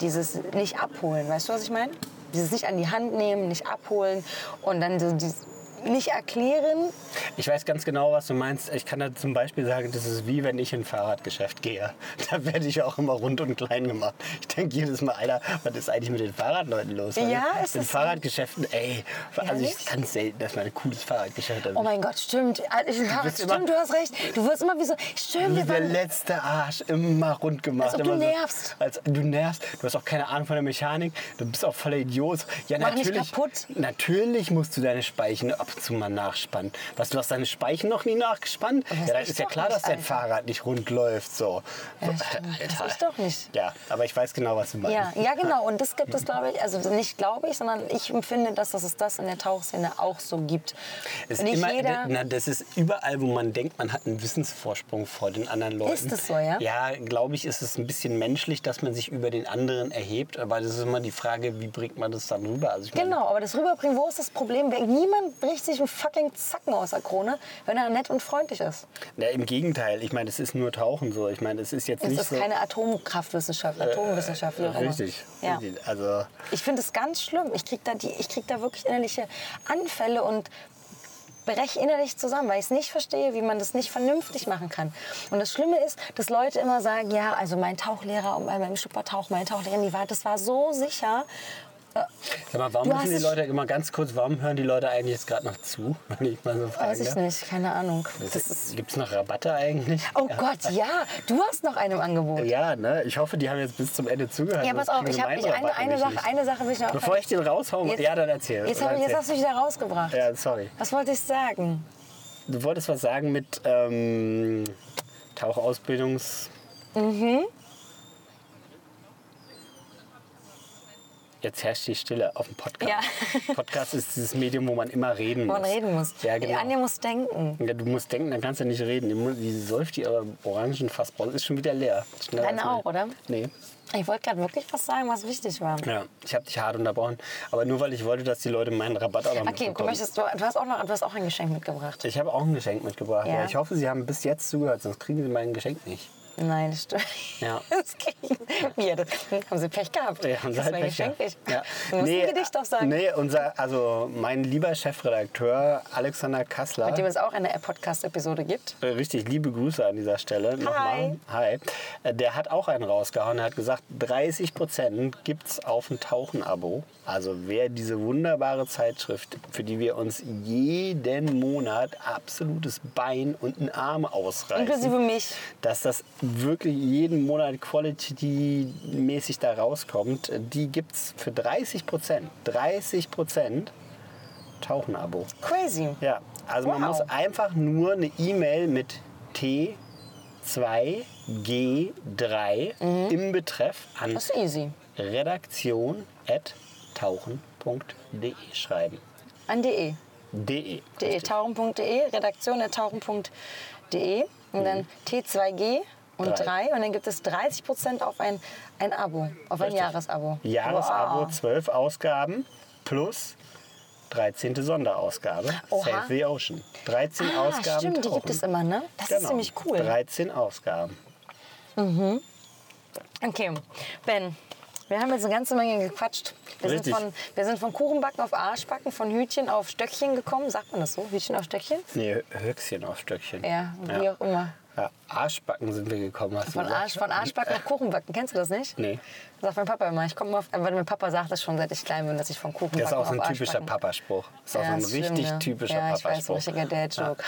[SPEAKER 1] dieses nicht abholen. Weißt du, was ich meine? Dieses nicht an die Hand nehmen, nicht abholen und dann so dieses nicht erklären.
[SPEAKER 2] Ich weiß ganz genau, was du meinst. Ich kann da zum Beispiel sagen, das ist wie wenn ich in ein Fahrradgeschäft gehe. Da werde ich auch immer rund und klein gemacht. Ich denke jedes Mal, Alter, was ist eigentlich mit den Fahrradleuten los?
[SPEAKER 1] Ja, ist
[SPEAKER 2] In Fahrradgeschäften, ey, also ich ganz selten, dass man ein cooles Fahrradgeschäft hat.
[SPEAKER 1] Oh mein Gott, stimmt. Ich, du stimmt, du hast recht. Du wirst immer wie so, stimmt.
[SPEAKER 2] Wie der letzte Arsch, immer rund gemacht.
[SPEAKER 1] Als du nervst.
[SPEAKER 2] So, als, du nervst. Du hast auch keine Ahnung von der Mechanik. Du bist auch voller Idiot. Ja,
[SPEAKER 1] Mach natürlich.
[SPEAKER 2] Natürlich musst du deine Speichen ab und zu mal nachspannen. Was, du hast deine Speichen noch nie nachgespannt? Ja, dann ist ja klar, dass dein
[SPEAKER 1] Alter.
[SPEAKER 2] Fahrrad nicht rund läuft. So.
[SPEAKER 1] Ja. Das ich doch nicht.
[SPEAKER 2] Ja, aber ich weiß genau, was du meinst.
[SPEAKER 1] Ja, ja, genau. Und das gibt es, glaube ich, also nicht glaube ich, sondern ich empfinde, dass es das in der Tauchszene auch so gibt.
[SPEAKER 2] Es ist
[SPEAKER 1] Nicht
[SPEAKER 2] immer,
[SPEAKER 1] jeder.
[SPEAKER 2] na, das ist überall, wo man denkt, man hat einen Wissensvorsprung vor den anderen Leuten.
[SPEAKER 1] Ist das so, ja?
[SPEAKER 2] Ja, glaube ich, ist es ein bisschen menschlich, dass man sich über den anderen erhebt. Aber das ist immer die Frage, wie bringt man das dann rüber? Also ich meine,
[SPEAKER 1] Genau, aber das Rüberbringen, wo ist das Problem? Niemand bricht sich einen fucking Zacken aus der Krone, wenn er nett und freundlich ist.
[SPEAKER 2] Ja, Im Gegenteil, ich meine, es ist nur Tauchen so. Ich meine, es ist jetzt
[SPEAKER 1] Es
[SPEAKER 2] nicht
[SPEAKER 1] ist
[SPEAKER 2] so.
[SPEAKER 1] keine Atomkraftwissenschaft, Atomwissenschaft, wie auch immer.
[SPEAKER 2] richtig,
[SPEAKER 1] Ja.
[SPEAKER 2] richtig. Also,
[SPEAKER 1] Ich finde es ganz schlimm. Ich kriege da, die- ich krieg da wirklich innerliche Anfälle und breche innerlich zusammen, weil ich es nicht verstehe, wie man das nicht vernünftig machen kann. Und das Schlimme ist, dass Leute immer sagen, ja, also mein Tauchlehrer und beim Schuppertauch, meine Tauchlehrerin, die war, das war so sicher.
[SPEAKER 2] Sag mal, warum
[SPEAKER 1] Du
[SPEAKER 2] müssen die Leute immer ganz kurz, warum hören die Leute eigentlich jetzt gerade noch zu? Wenn ich mal so fragen
[SPEAKER 1] Weiß ich
[SPEAKER 2] darf?
[SPEAKER 1] nicht, keine Ahnung.
[SPEAKER 2] Gibt es noch Rabatte eigentlich?
[SPEAKER 1] oh Gott, ja, du hast noch einen im Angebot.
[SPEAKER 2] Ja, ne? Ich hoffe, die haben jetzt bis zum Ende zugehört.
[SPEAKER 1] Ja, pass auf, ich habe eine, eine, Sache, eine Sache will ich noch.
[SPEAKER 2] Bevor ich den raushaue,
[SPEAKER 1] Jetzt-
[SPEAKER 2] ja, dann erzähl.
[SPEAKER 1] Jetzt, hab, jetzt hast du dich da rausgebracht.
[SPEAKER 2] Ja, sorry.
[SPEAKER 1] Was wollte ich sagen?
[SPEAKER 2] Du wolltest was sagen mit ähm, Tauchausbildungs...
[SPEAKER 1] Mhm.
[SPEAKER 2] Jetzt herrscht die Stille auf dem Podcast.
[SPEAKER 1] Ja.
[SPEAKER 2] Podcast ist dieses Medium, wo man immer reden
[SPEAKER 1] Wo man
[SPEAKER 2] muss.
[SPEAKER 1] reden muss.
[SPEAKER 2] Ja, genau.
[SPEAKER 1] Anja muss denken.
[SPEAKER 2] Ja, du musst denken, dann kannst du nicht reden. Die, mu- die säuft die aber orangen Fassbrause. Ist schon wieder leer. Schneller
[SPEAKER 1] Deine auch, oder?
[SPEAKER 2] Nee.
[SPEAKER 1] Ich wollte gerade wirklich was sagen, was wichtig war.
[SPEAKER 2] Ja, ich habe dich hart unterbrochen. Aber nur weil ich wollte, dass die Leute meinen Rabatt auch noch
[SPEAKER 1] Okay, du, möchtest, du, du, hast auch noch, du hast auch ein Geschenk mitgebracht.
[SPEAKER 2] Ich habe auch ein Geschenk mitgebracht.
[SPEAKER 1] Ja.
[SPEAKER 2] Ja. ich hoffe, Sie haben bis jetzt zugehört, sonst kriegen Sie mein Geschenk nicht.
[SPEAKER 1] Nein, das stimmt.
[SPEAKER 2] Ja.
[SPEAKER 1] Das wir. Das, haben Sie Pech gehabt?
[SPEAKER 2] Ja, haben Sie
[SPEAKER 1] das
[SPEAKER 2] halt Pech
[SPEAKER 1] Geschenk
[SPEAKER 2] gehabt. Ja.
[SPEAKER 1] Du musst ein Gedicht doch sagen.
[SPEAKER 2] Nee, unser, also mein lieber Chefredakteur Alexander Kassler.
[SPEAKER 1] Mit dem es auch eine Podcast-Episode gibt.
[SPEAKER 2] Äh, Richtig, liebe Grüße an dieser Stelle. Nochmal. Hi. Äh, Der hat auch einen rausgehauen. Er hat gesagt, 30 Prozent gibt es auf ein Tauchen-Abo. Also wer diese wunderbare Zeitschrift, für die wir uns jeden Monat absolutes Bein und einen Arm ausreißen.
[SPEAKER 1] Inklusive mich.
[SPEAKER 2] Dass das wirklich jeden Monat quality-mäßig da rauskommt, die gibt es für 30 Prozent. 30 Prozent Tauchen-Abo.
[SPEAKER 1] Crazy.
[SPEAKER 2] Ja, also man
[SPEAKER 1] Wow.
[SPEAKER 2] muss einfach nur eine E-Mail mit T2G3 im Betreff an
[SPEAKER 1] Mhm. Easy.
[SPEAKER 2] redaktion.tauchen.de schreiben.
[SPEAKER 1] An de.
[SPEAKER 2] De.
[SPEAKER 1] de tauchen.de, redaktion.tauchen.de und dann T2G und
[SPEAKER 2] Mhm. Drei.
[SPEAKER 1] 3 und dann gibt es 30 Prozent auf ein, ein Abo, auf ein
[SPEAKER 2] Richtig.
[SPEAKER 1] Jahresabo.
[SPEAKER 2] Jahresabo,
[SPEAKER 1] Wow.
[SPEAKER 2] 12 Ausgaben plus 13. Sonderausgabe.
[SPEAKER 1] Oha.
[SPEAKER 2] Save the Ocean. 13
[SPEAKER 1] Ah,
[SPEAKER 2] Ausgaben.
[SPEAKER 1] stimmt, die gibt
[SPEAKER 2] Tauchen.
[SPEAKER 1] es immer, ne? Das ist
[SPEAKER 2] Genau.
[SPEAKER 1] ziemlich cool.
[SPEAKER 2] 13 Ausgaben.
[SPEAKER 1] Okay, Ben, wir haben jetzt eine ganze Menge gequatscht. Wir sind, von, wir sind von Kuchenbacken auf Arschbacken, von Hütchen auf Stöckchen gekommen. Sagt man das so? Hütchen auf Stöckchen?
[SPEAKER 2] Nee, Höchstchen auf Stöckchen.
[SPEAKER 1] Ja, wie auch immer.
[SPEAKER 2] Ja, Arschbacken sind wir gekommen. Hast
[SPEAKER 1] Von? Arsch, von Arschbacken auf Kuchenbacken. Kennst du das nicht?
[SPEAKER 2] Nee.
[SPEAKER 1] Das sagt mein Papa immer. Ich komme mal auf, weil mein Papa sagt das schon, seit ich klein bin, dass ich von Kuchenbacken
[SPEAKER 2] Das ist auch so ein typischer Papaspruch. Das ist auch
[SPEAKER 1] Ja,
[SPEAKER 2] so ein
[SPEAKER 1] ist schlimm,
[SPEAKER 2] richtig
[SPEAKER 1] ja.
[SPEAKER 2] typischer
[SPEAKER 1] ja, ich weiß, ein
[SPEAKER 2] Papaspruch.
[SPEAKER 1] richtiger Dad-Joke.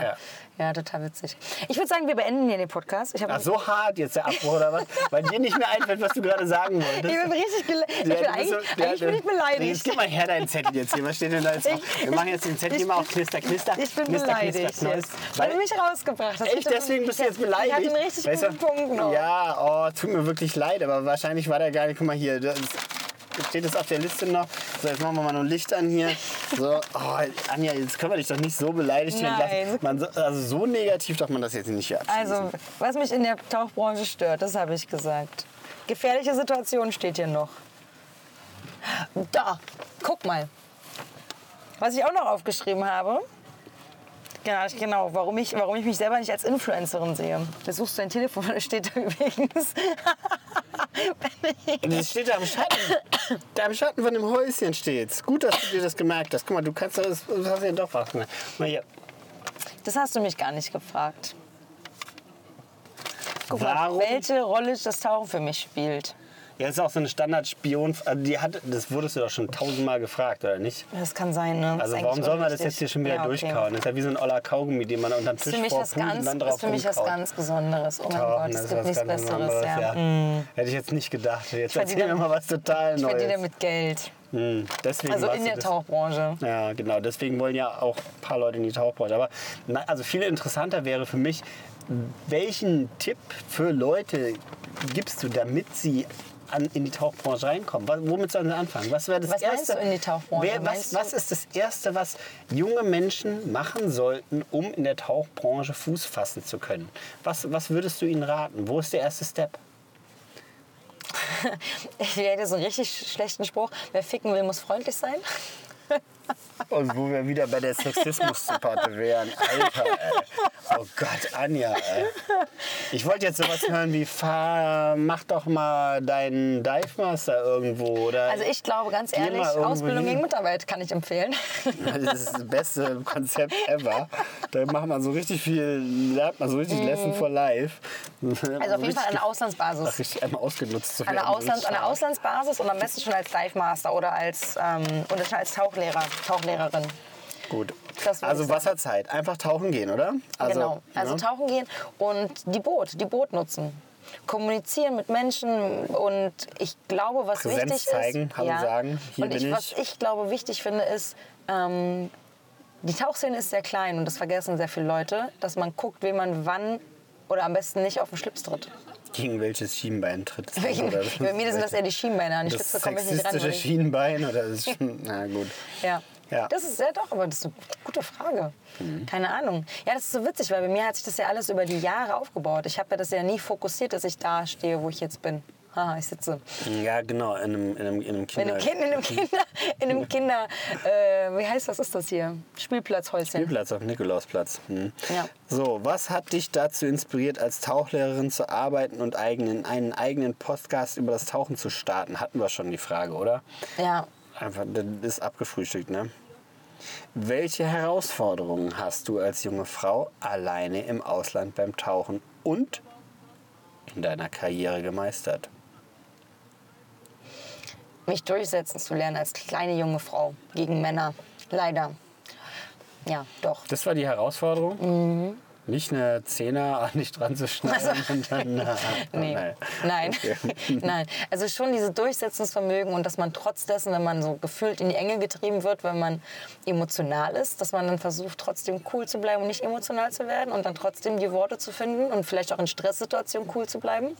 [SPEAKER 2] Ja.
[SPEAKER 1] ja, total witzig. Ich würde sagen, wir beenden hier den Podcast. Ich,
[SPEAKER 2] Ach, so hart jetzt der Abbruch oder was? Weil dir nicht mehr einfällt, was du gerade sagen wolltest.
[SPEAKER 1] ich bin richtig gele- ich bin eigentlich,
[SPEAKER 2] so-
[SPEAKER 1] eigentlich bin ich
[SPEAKER 2] Nee, Jetzt
[SPEAKER 1] beleidigt.
[SPEAKER 2] gib mal her deinen Zettel jetzt hier. Was steht denn da jetzt drauf?
[SPEAKER 1] Ich-
[SPEAKER 2] Wir machen jetzt den Zettel
[SPEAKER 1] bin-
[SPEAKER 2] auf Knister, Knister.
[SPEAKER 1] Ich bin
[SPEAKER 2] Knister,
[SPEAKER 1] beleidigt
[SPEAKER 2] Knister,
[SPEAKER 1] jetzt, weil du mich rausgebracht hast.
[SPEAKER 2] Echt?
[SPEAKER 1] Ich hab-
[SPEAKER 2] Deswegen bist du jetzt
[SPEAKER 1] Ich
[SPEAKER 2] beleidigt?
[SPEAKER 1] hatte einen richtig
[SPEAKER 2] Weißt du?
[SPEAKER 1] guten Punkt noch.
[SPEAKER 2] Ja, oh, tut mir wirklich leid, aber wahrscheinlich war der gar nicht. Guck mal hier, das steht es auf der Liste noch. So, jetzt machen wir mal noch ein Licht an hier. So, oh, Anja, jetzt können wir dich doch nicht so beleidigt hier
[SPEAKER 1] Nein.
[SPEAKER 2] lassen. Man, so- also so negativ darf man das jetzt nicht hier abschließen.
[SPEAKER 1] Also, was mich in der Tauchbranche stört, das habe ich gesagt. Gefährliche Situation steht hier noch. Da, guck mal. Was ich auch noch aufgeschrieben habe. Ja, genau, warum ich, warum ich mich selber nicht als Influencerin sehe. Da suchst du dein Telefon, da steht da übrigens.
[SPEAKER 2] Das steht da am Schatten. Da am Schatten von dem Häuschen steht's. Gut, dass du dir das gemerkt hast. Guck mal, du kannst das, du hast ja doch was. Guck mal hier.
[SPEAKER 1] Das hast du mich gar nicht gefragt. Guck
[SPEAKER 2] Warum?
[SPEAKER 1] mal, welche Rolle das Tauchen für mich spielt.
[SPEAKER 2] Ja, das ist auch so eine Standard-Spion. also Die hat, das wurdest du doch schon tausendmal gefragt, oder nicht?
[SPEAKER 1] Das kann sein, ne?
[SPEAKER 2] Also warum soll man das jetzt hier schon wieder
[SPEAKER 1] Ja, okay.
[SPEAKER 2] durchkauen? Das ist ja wie so ein oller Kaugummi, den man unterm
[SPEAKER 1] Das
[SPEAKER 2] Tisch vorpult und
[SPEAKER 1] ganz,
[SPEAKER 2] dann
[SPEAKER 1] das
[SPEAKER 2] drauf
[SPEAKER 1] ist für mich was ganz Besonderes. Oh mein
[SPEAKER 2] Tauchen,
[SPEAKER 1] Gott,
[SPEAKER 2] das
[SPEAKER 1] es gibt nichts Besseres.
[SPEAKER 2] anderes,
[SPEAKER 1] Ja. Mm.
[SPEAKER 2] Hätte ich jetzt nicht gedacht. Jetzt
[SPEAKER 1] verdiene-
[SPEAKER 2] erzähl mir mal was total
[SPEAKER 1] Ich verdiene
[SPEAKER 2] Neues.
[SPEAKER 1] damit Geld.
[SPEAKER 2] Hm, deswegen
[SPEAKER 1] Also in der Tauchbranche.
[SPEAKER 2] Ja, genau. Deswegen wollen ja auch ein paar Leute in die Tauchbranche. Aber also viel interessanter wäre für mich, welchen Tipp für Leute gibst du, damit sie an, in die Tauchbranche reinkommen? Was, womit sollen sie anfangen? Was wäre das
[SPEAKER 1] Was
[SPEAKER 2] erste?
[SPEAKER 1] du in die Tauchbranche?
[SPEAKER 2] Wer, was, was ist das erste, was junge Menschen machen sollten, um in der Tauchbranche Fuß fassen zu können? Was, was würdest du ihnen raten? Wo ist der erste Step?
[SPEAKER 1] Ich hätte so einen richtig schlechten Spruch. Wer ficken will, muss freundlich sein.
[SPEAKER 2] Und wo wir wieder bei der Sexismus-Debatte wären. Alter, ey. Oh Gott, Anja, ey. Ich wollte jetzt sowas hören wie, fahr, mach doch mal deinen Dive Master irgendwo. Oder
[SPEAKER 1] Also ich glaube ganz ehrlich, Ausbildung
[SPEAKER 2] hin.
[SPEAKER 1] gegen Mitarbeit kann ich empfehlen.
[SPEAKER 2] Das ist das beste Konzept ever. Da macht man so richtig viel, lernt man so richtig Lesson for Life.
[SPEAKER 1] Also auf jeden Fall an der Auslandsbasis.
[SPEAKER 2] Richtig einmal ausgenutzt zu
[SPEAKER 1] An
[SPEAKER 2] werden.
[SPEAKER 1] der, Auslands-, der Auslandsbasis und am besten schon als Dive Master oder als, ähm, oder schon als Tauchlehrer, Tauchlehrerin.
[SPEAKER 2] Gut. Also. Wasserzeit, einfach tauchen gehen, oder? Also,
[SPEAKER 1] genau. Also
[SPEAKER 2] ja.
[SPEAKER 1] tauchen gehen und die Boot, die Boot nutzen. Kommunizieren mit Menschen und ich glaube, was
[SPEAKER 2] Präsenz
[SPEAKER 1] wichtig
[SPEAKER 2] zeigen,
[SPEAKER 1] ist.
[SPEAKER 2] Hallo sagen, hier
[SPEAKER 1] und ich,
[SPEAKER 2] ich.
[SPEAKER 1] was ich glaube wichtig finde, ist, ähm, die Tauchszene ist sehr klein und das vergessen sehr viele Leute, dass man guckt, wen man wann oder am besten nicht auf den Schlips tritt.
[SPEAKER 2] Gegen welches Schienbein tritt es?
[SPEAKER 1] Bei mir sind das eher die Schienbeine. An die
[SPEAKER 2] das
[SPEAKER 1] komme ich nicht ran. ich-
[SPEAKER 2] Schienbein oder das Schien- Na gut.
[SPEAKER 1] Ja.
[SPEAKER 2] Ja.
[SPEAKER 1] Das ist ja doch, aber das ist eine gute Frage.
[SPEAKER 2] Mhm.
[SPEAKER 1] Keine Ahnung. Ja, das ist so witzig, weil bei mir hat sich das ja alles über die Jahre aufgebaut. Ich habe ja das ja nie fokussiert, dass ich da stehe, wo ich jetzt bin. Haha, ich sitze.
[SPEAKER 2] Ja, genau, in einem, in einem, in einem
[SPEAKER 1] In
[SPEAKER 2] Kinder
[SPEAKER 1] einem, kind, in einem Kinder, in einem Kinder äh, wie heißt das, ist das hier? Spielplatzhäuschen.
[SPEAKER 2] Spielplatz auf dem Nikolausplatz. Hm.
[SPEAKER 1] Ja.
[SPEAKER 2] So, was hat dich dazu inspiriert, als Tauchlehrerin zu arbeiten und eigenen, einen eigenen Podcast über das Tauchen zu starten? Hatten wir schon die Frage, oder?
[SPEAKER 1] Ja,
[SPEAKER 2] Einfach, das ist abgefrühstückt, ne? Welche Herausforderungen hast du als junge Frau alleine im Ausland beim Tauchen und in deiner Karriere gemeistert?
[SPEAKER 1] Mich durchsetzen zu lernen als kleine junge Frau gegen Männer. Leider. Ja, doch.
[SPEAKER 2] Das war die Herausforderung? Nicht eine Zehner an dich dran zu schneiden und dann... Na,
[SPEAKER 1] Mhm. Nee.
[SPEAKER 2] nein.
[SPEAKER 1] Nein.
[SPEAKER 2] Okay.
[SPEAKER 1] Nein. Also schon dieses Durchsetzungsvermögen und dass man trotz dessen, wenn man so gefühlt in die Enge getrieben wird, wenn man emotional ist, dass man dann versucht, trotzdem cool zu bleiben und nicht emotional zu werden und dann trotzdem die Worte zu finden und vielleicht auch in Stresssituationen cool zu bleiben.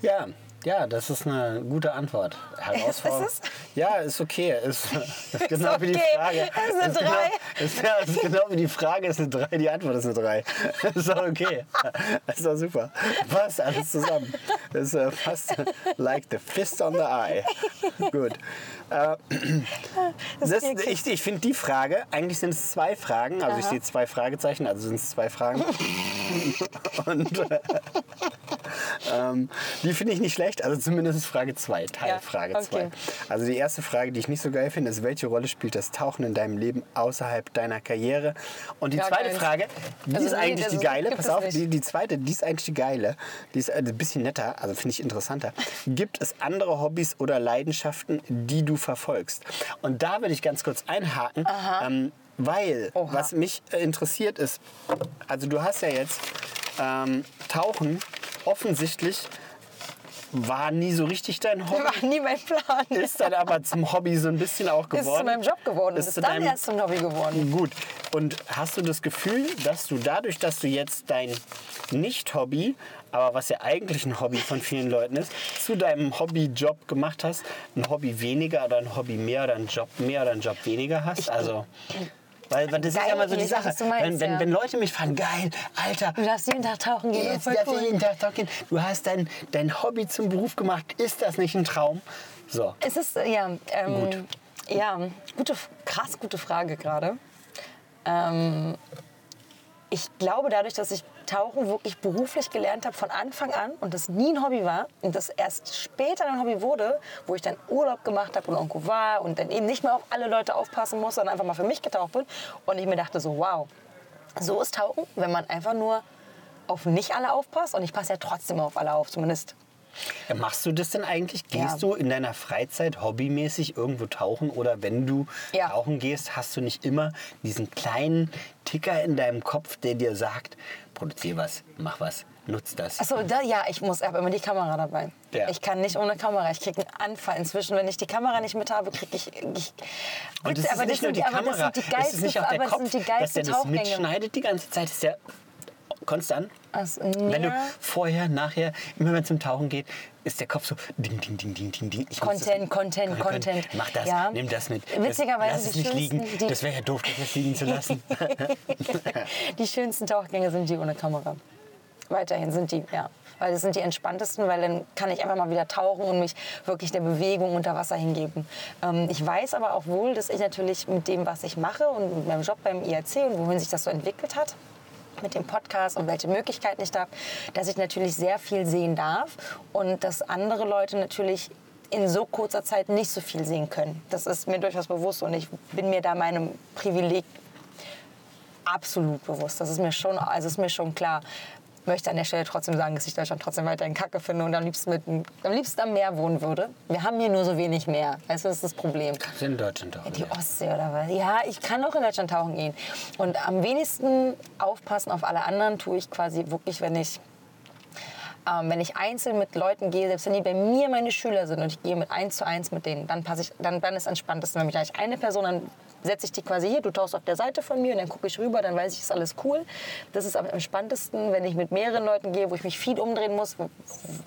[SPEAKER 2] Ja, ja, das ist eine gute Antwort. Herausforderung.
[SPEAKER 1] Ist es?
[SPEAKER 2] Ja, ist okay. Ist, ist genau wie die
[SPEAKER 1] okay.
[SPEAKER 2] Frage.
[SPEAKER 1] Ist eine
[SPEAKER 2] genau,
[SPEAKER 1] Drei.
[SPEAKER 2] ist, ja, ist genau wie die Frage ist eine 3, die Antwort ist eine 3. Ist doch okay. Ist doch super. Passt alles zusammen. Das ist äh, fast like the fist on the eye. Gut. Äh, das, ich ich finde die Frage, eigentlich sind es zwei Fragen, also ich sehe zwei Fragezeichen, also sind es zwei Fragen. Und äh, ähm, die finde ich nicht schlecht, also zumindest Frage 2, Teilfrage
[SPEAKER 1] Ja,
[SPEAKER 2] 2.
[SPEAKER 1] okay.
[SPEAKER 2] Also die erste Frage, die ich nicht so geil finde, ist, welche Rolle spielt das Tauchen in deinem Leben außerhalb deiner Karriere? Und die
[SPEAKER 1] Gar
[SPEAKER 2] zweite
[SPEAKER 1] keins.
[SPEAKER 2] Frage, die
[SPEAKER 1] Also
[SPEAKER 2] ist
[SPEAKER 1] nee,
[SPEAKER 2] eigentlich die
[SPEAKER 1] das
[SPEAKER 2] geile, pass auf, die, die zweite, die ist eigentlich die geile, die ist ein bisschen netter, also finde ich interessanter. Gibt es andere Hobbys oder Leidenschaften, die du verfolgst? Und da würde ich ganz kurz einhaken, ähm, weil
[SPEAKER 1] Oha.
[SPEAKER 2] was mich äh, interessiert ist, also du hast ja jetzt ähm, Tauchen offensichtlich war nie so richtig dein Hobby.
[SPEAKER 1] War nie mein Plan.
[SPEAKER 2] Ist dann aber zum Hobby so ein bisschen auch geworden.
[SPEAKER 1] Ist zu meinem Job geworden. Ist,
[SPEAKER 2] Ist
[SPEAKER 1] dann
[SPEAKER 2] deinem-
[SPEAKER 1] erst zum Hobby geworden.
[SPEAKER 2] Gut. Und hast du das Gefühl, dass du dadurch, dass du jetzt dein Nicht-Hobby, aber was ja eigentlich ein Hobby von vielen Leuten ist, zu deinem Hobby-Job gemacht hast, ein Hobby weniger oder ein Hobby mehr oder ein Job mehr oder ein Job weniger hast? Also, weil, weil das ist
[SPEAKER 1] Geil,
[SPEAKER 2] ja immer so die Sache.
[SPEAKER 1] meinst,
[SPEAKER 2] wenn, wenn,
[SPEAKER 1] ja.
[SPEAKER 2] wenn Leute mich fragen, geil, Alter,
[SPEAKER 1] Du darfst jeden Tag tauchen gehen.
[SPEAKER 2] jetzt
[SPEAKER 1] voll
[SPEAKER 2] darf
[SPEAKER 1] cool.
[SPEAKER 2] jeden Tag tauchen gehen. Du hast dein, dein Hobby zum Beruf gemacht. Ist das nicht ein Traum? So.
[SPEAKER 1] Es ist, ja, ähm,
[SPEAKER 2] Gut.
[SPEAKER 1] ja, gute, krass gute Frage gerade. Ähm, ich glaube, dadurch, dass ich Tauchen wirklich beruflich gelernt habe von Anfang an und das nie ein Hobby war und das erst später ein Hobby wurde, wo ich dann Urlaub gemacht habe und irgendwo war und dann eben nicht mehr auf alle Leute aufpassen muss, sondern einfach mal für mich getaucht bin. Und ich mir dachte so, wow, so ist Tauchen, wenn man einfach nur auf nicht alle aufpasst. Und ich passe ja trotzdem auf alle auf, zumindest
[SPEAKER 2] Machst du das denn eigentlich? Gehst
[SPEAKER 1] Ja.
[SPEAKER 2] du in deiner Freizeit hobbymäßig irgendwo tauchen oder wenn du
[SPEAKER 1] Ja.
[SPEAKER 2] tauchen gehst, hast du nicht immer diesen kleinen Ticker in deinem Kopf, der dir sagt, produzier was, mach was, Nutzt das.
[SPEAKER 1] Achso, da, ja, ich muss, ich habe immer die Kamera dabei.
[SPEAKER 2] Ja.
[SPEAKER 1] Ich kann nicht ohne Kamera. Ich kriege einen Anfall. Inzwischen, wenn ich die Kamera nicht mit habe, kriege ich, ich.
[SPEAKER 2] Und es ist
[SPEAKER 1] aber
[SPEAKER 2] nicht nur
[SPEAKER 1] sind,
[SPEAKER 2] die Kamera,
[SPEAKER 1] das sind die
[SPEAKER 2] es ist
[SPEAKER 1] geilsten,
[SPEAKER 2] nicht auch der
[SPEAKER 1] aber das
[SPEAKER 2] Kopf,
[SPEAKER 1] sind die
[SPEAKER 2] dass der
[SPEAKER 1] geilsten
[SPEAKER 2] das mitschneidet die ganze Zeit. ist ja konstant.
[SPEAKER 1] Also,
[SPEAKER 2] Wenn du vorher, nachher, immer wenn es zum Tauchen geht, ist der Kopf so ding, ding, ding, ding, ding, ding. Ich
[SPEAKER 1] Content, Content, Content.
[SPEAKER 2] Mach das,
[SPEAKER 1] Ja.
[SPEAKER 2] nimm das mit.
[SPEAKER 1] Witzigerweise
[SPEAKER 2] das, lass es nicht liegen. Das wäre ja doof, das liegen zu lassen.
[SPEAKER 1] Die schönsten Tauchgänge sind die ohne Kamera. Weiterhin sind die, ja. Weil das sind die entspanntesten, weil dann kann ich einfach mal wieder tauchen und mich wirklich der Bewegung unter Wasser hingeben. Ähm, ich weiß aber auch wohl, dass ich natürlich mit dem, was ich mache und mit meinem Job beim IRC und wohin sich das so entwickelt hat, mit dem Podcast und welche Möglichkeiten ich darf, dass ich natürlich sehr viel sehen darf und dass andere Leute natürlich in so kurzer Zeit nicht so viel sehen können. Das ist mir durchaus bewusst und ich bin mir da meinem Privileg absolut bewusst. Das ist mir schon, also ist mir schon klar. Ich möchte an der Stelle trotzdem sagen, dass ich Deutschland trotzdem weiterhin kacke finde und am liebsten, mit, am liebsten am Meer wohnen würde. Wir haben hier nur so wenig Meer. Weißt du, das ist das Problem.
[SPEAKER 2] in Deutschland auch.
[SPEAKER 1] Die Ostsee oder was? Ja, ich kann auch in Deutschland tauchen gehen. Und am wenigsten aufpassen auf alle anderen tue ich quasi wirklich, wenn ich, ähm, wenn ich einzeln mit Leuten gehe, selbst wenn die bei mir meine Schüler sind und ich gehe mit eins zu eins mit denen, dann passe ich, dann, dann ist entspanntesten, wenn ich gleich eine Person, dann setze ich die quasi hier, du tauchst auf der Seite von mir und dann gucke ich rüber, dann weiß ich, ist alles cool. Das ist am entspanntesten, wenn ich mit mehreren Leuten gehe, wo ich mich viel umdrehen muss,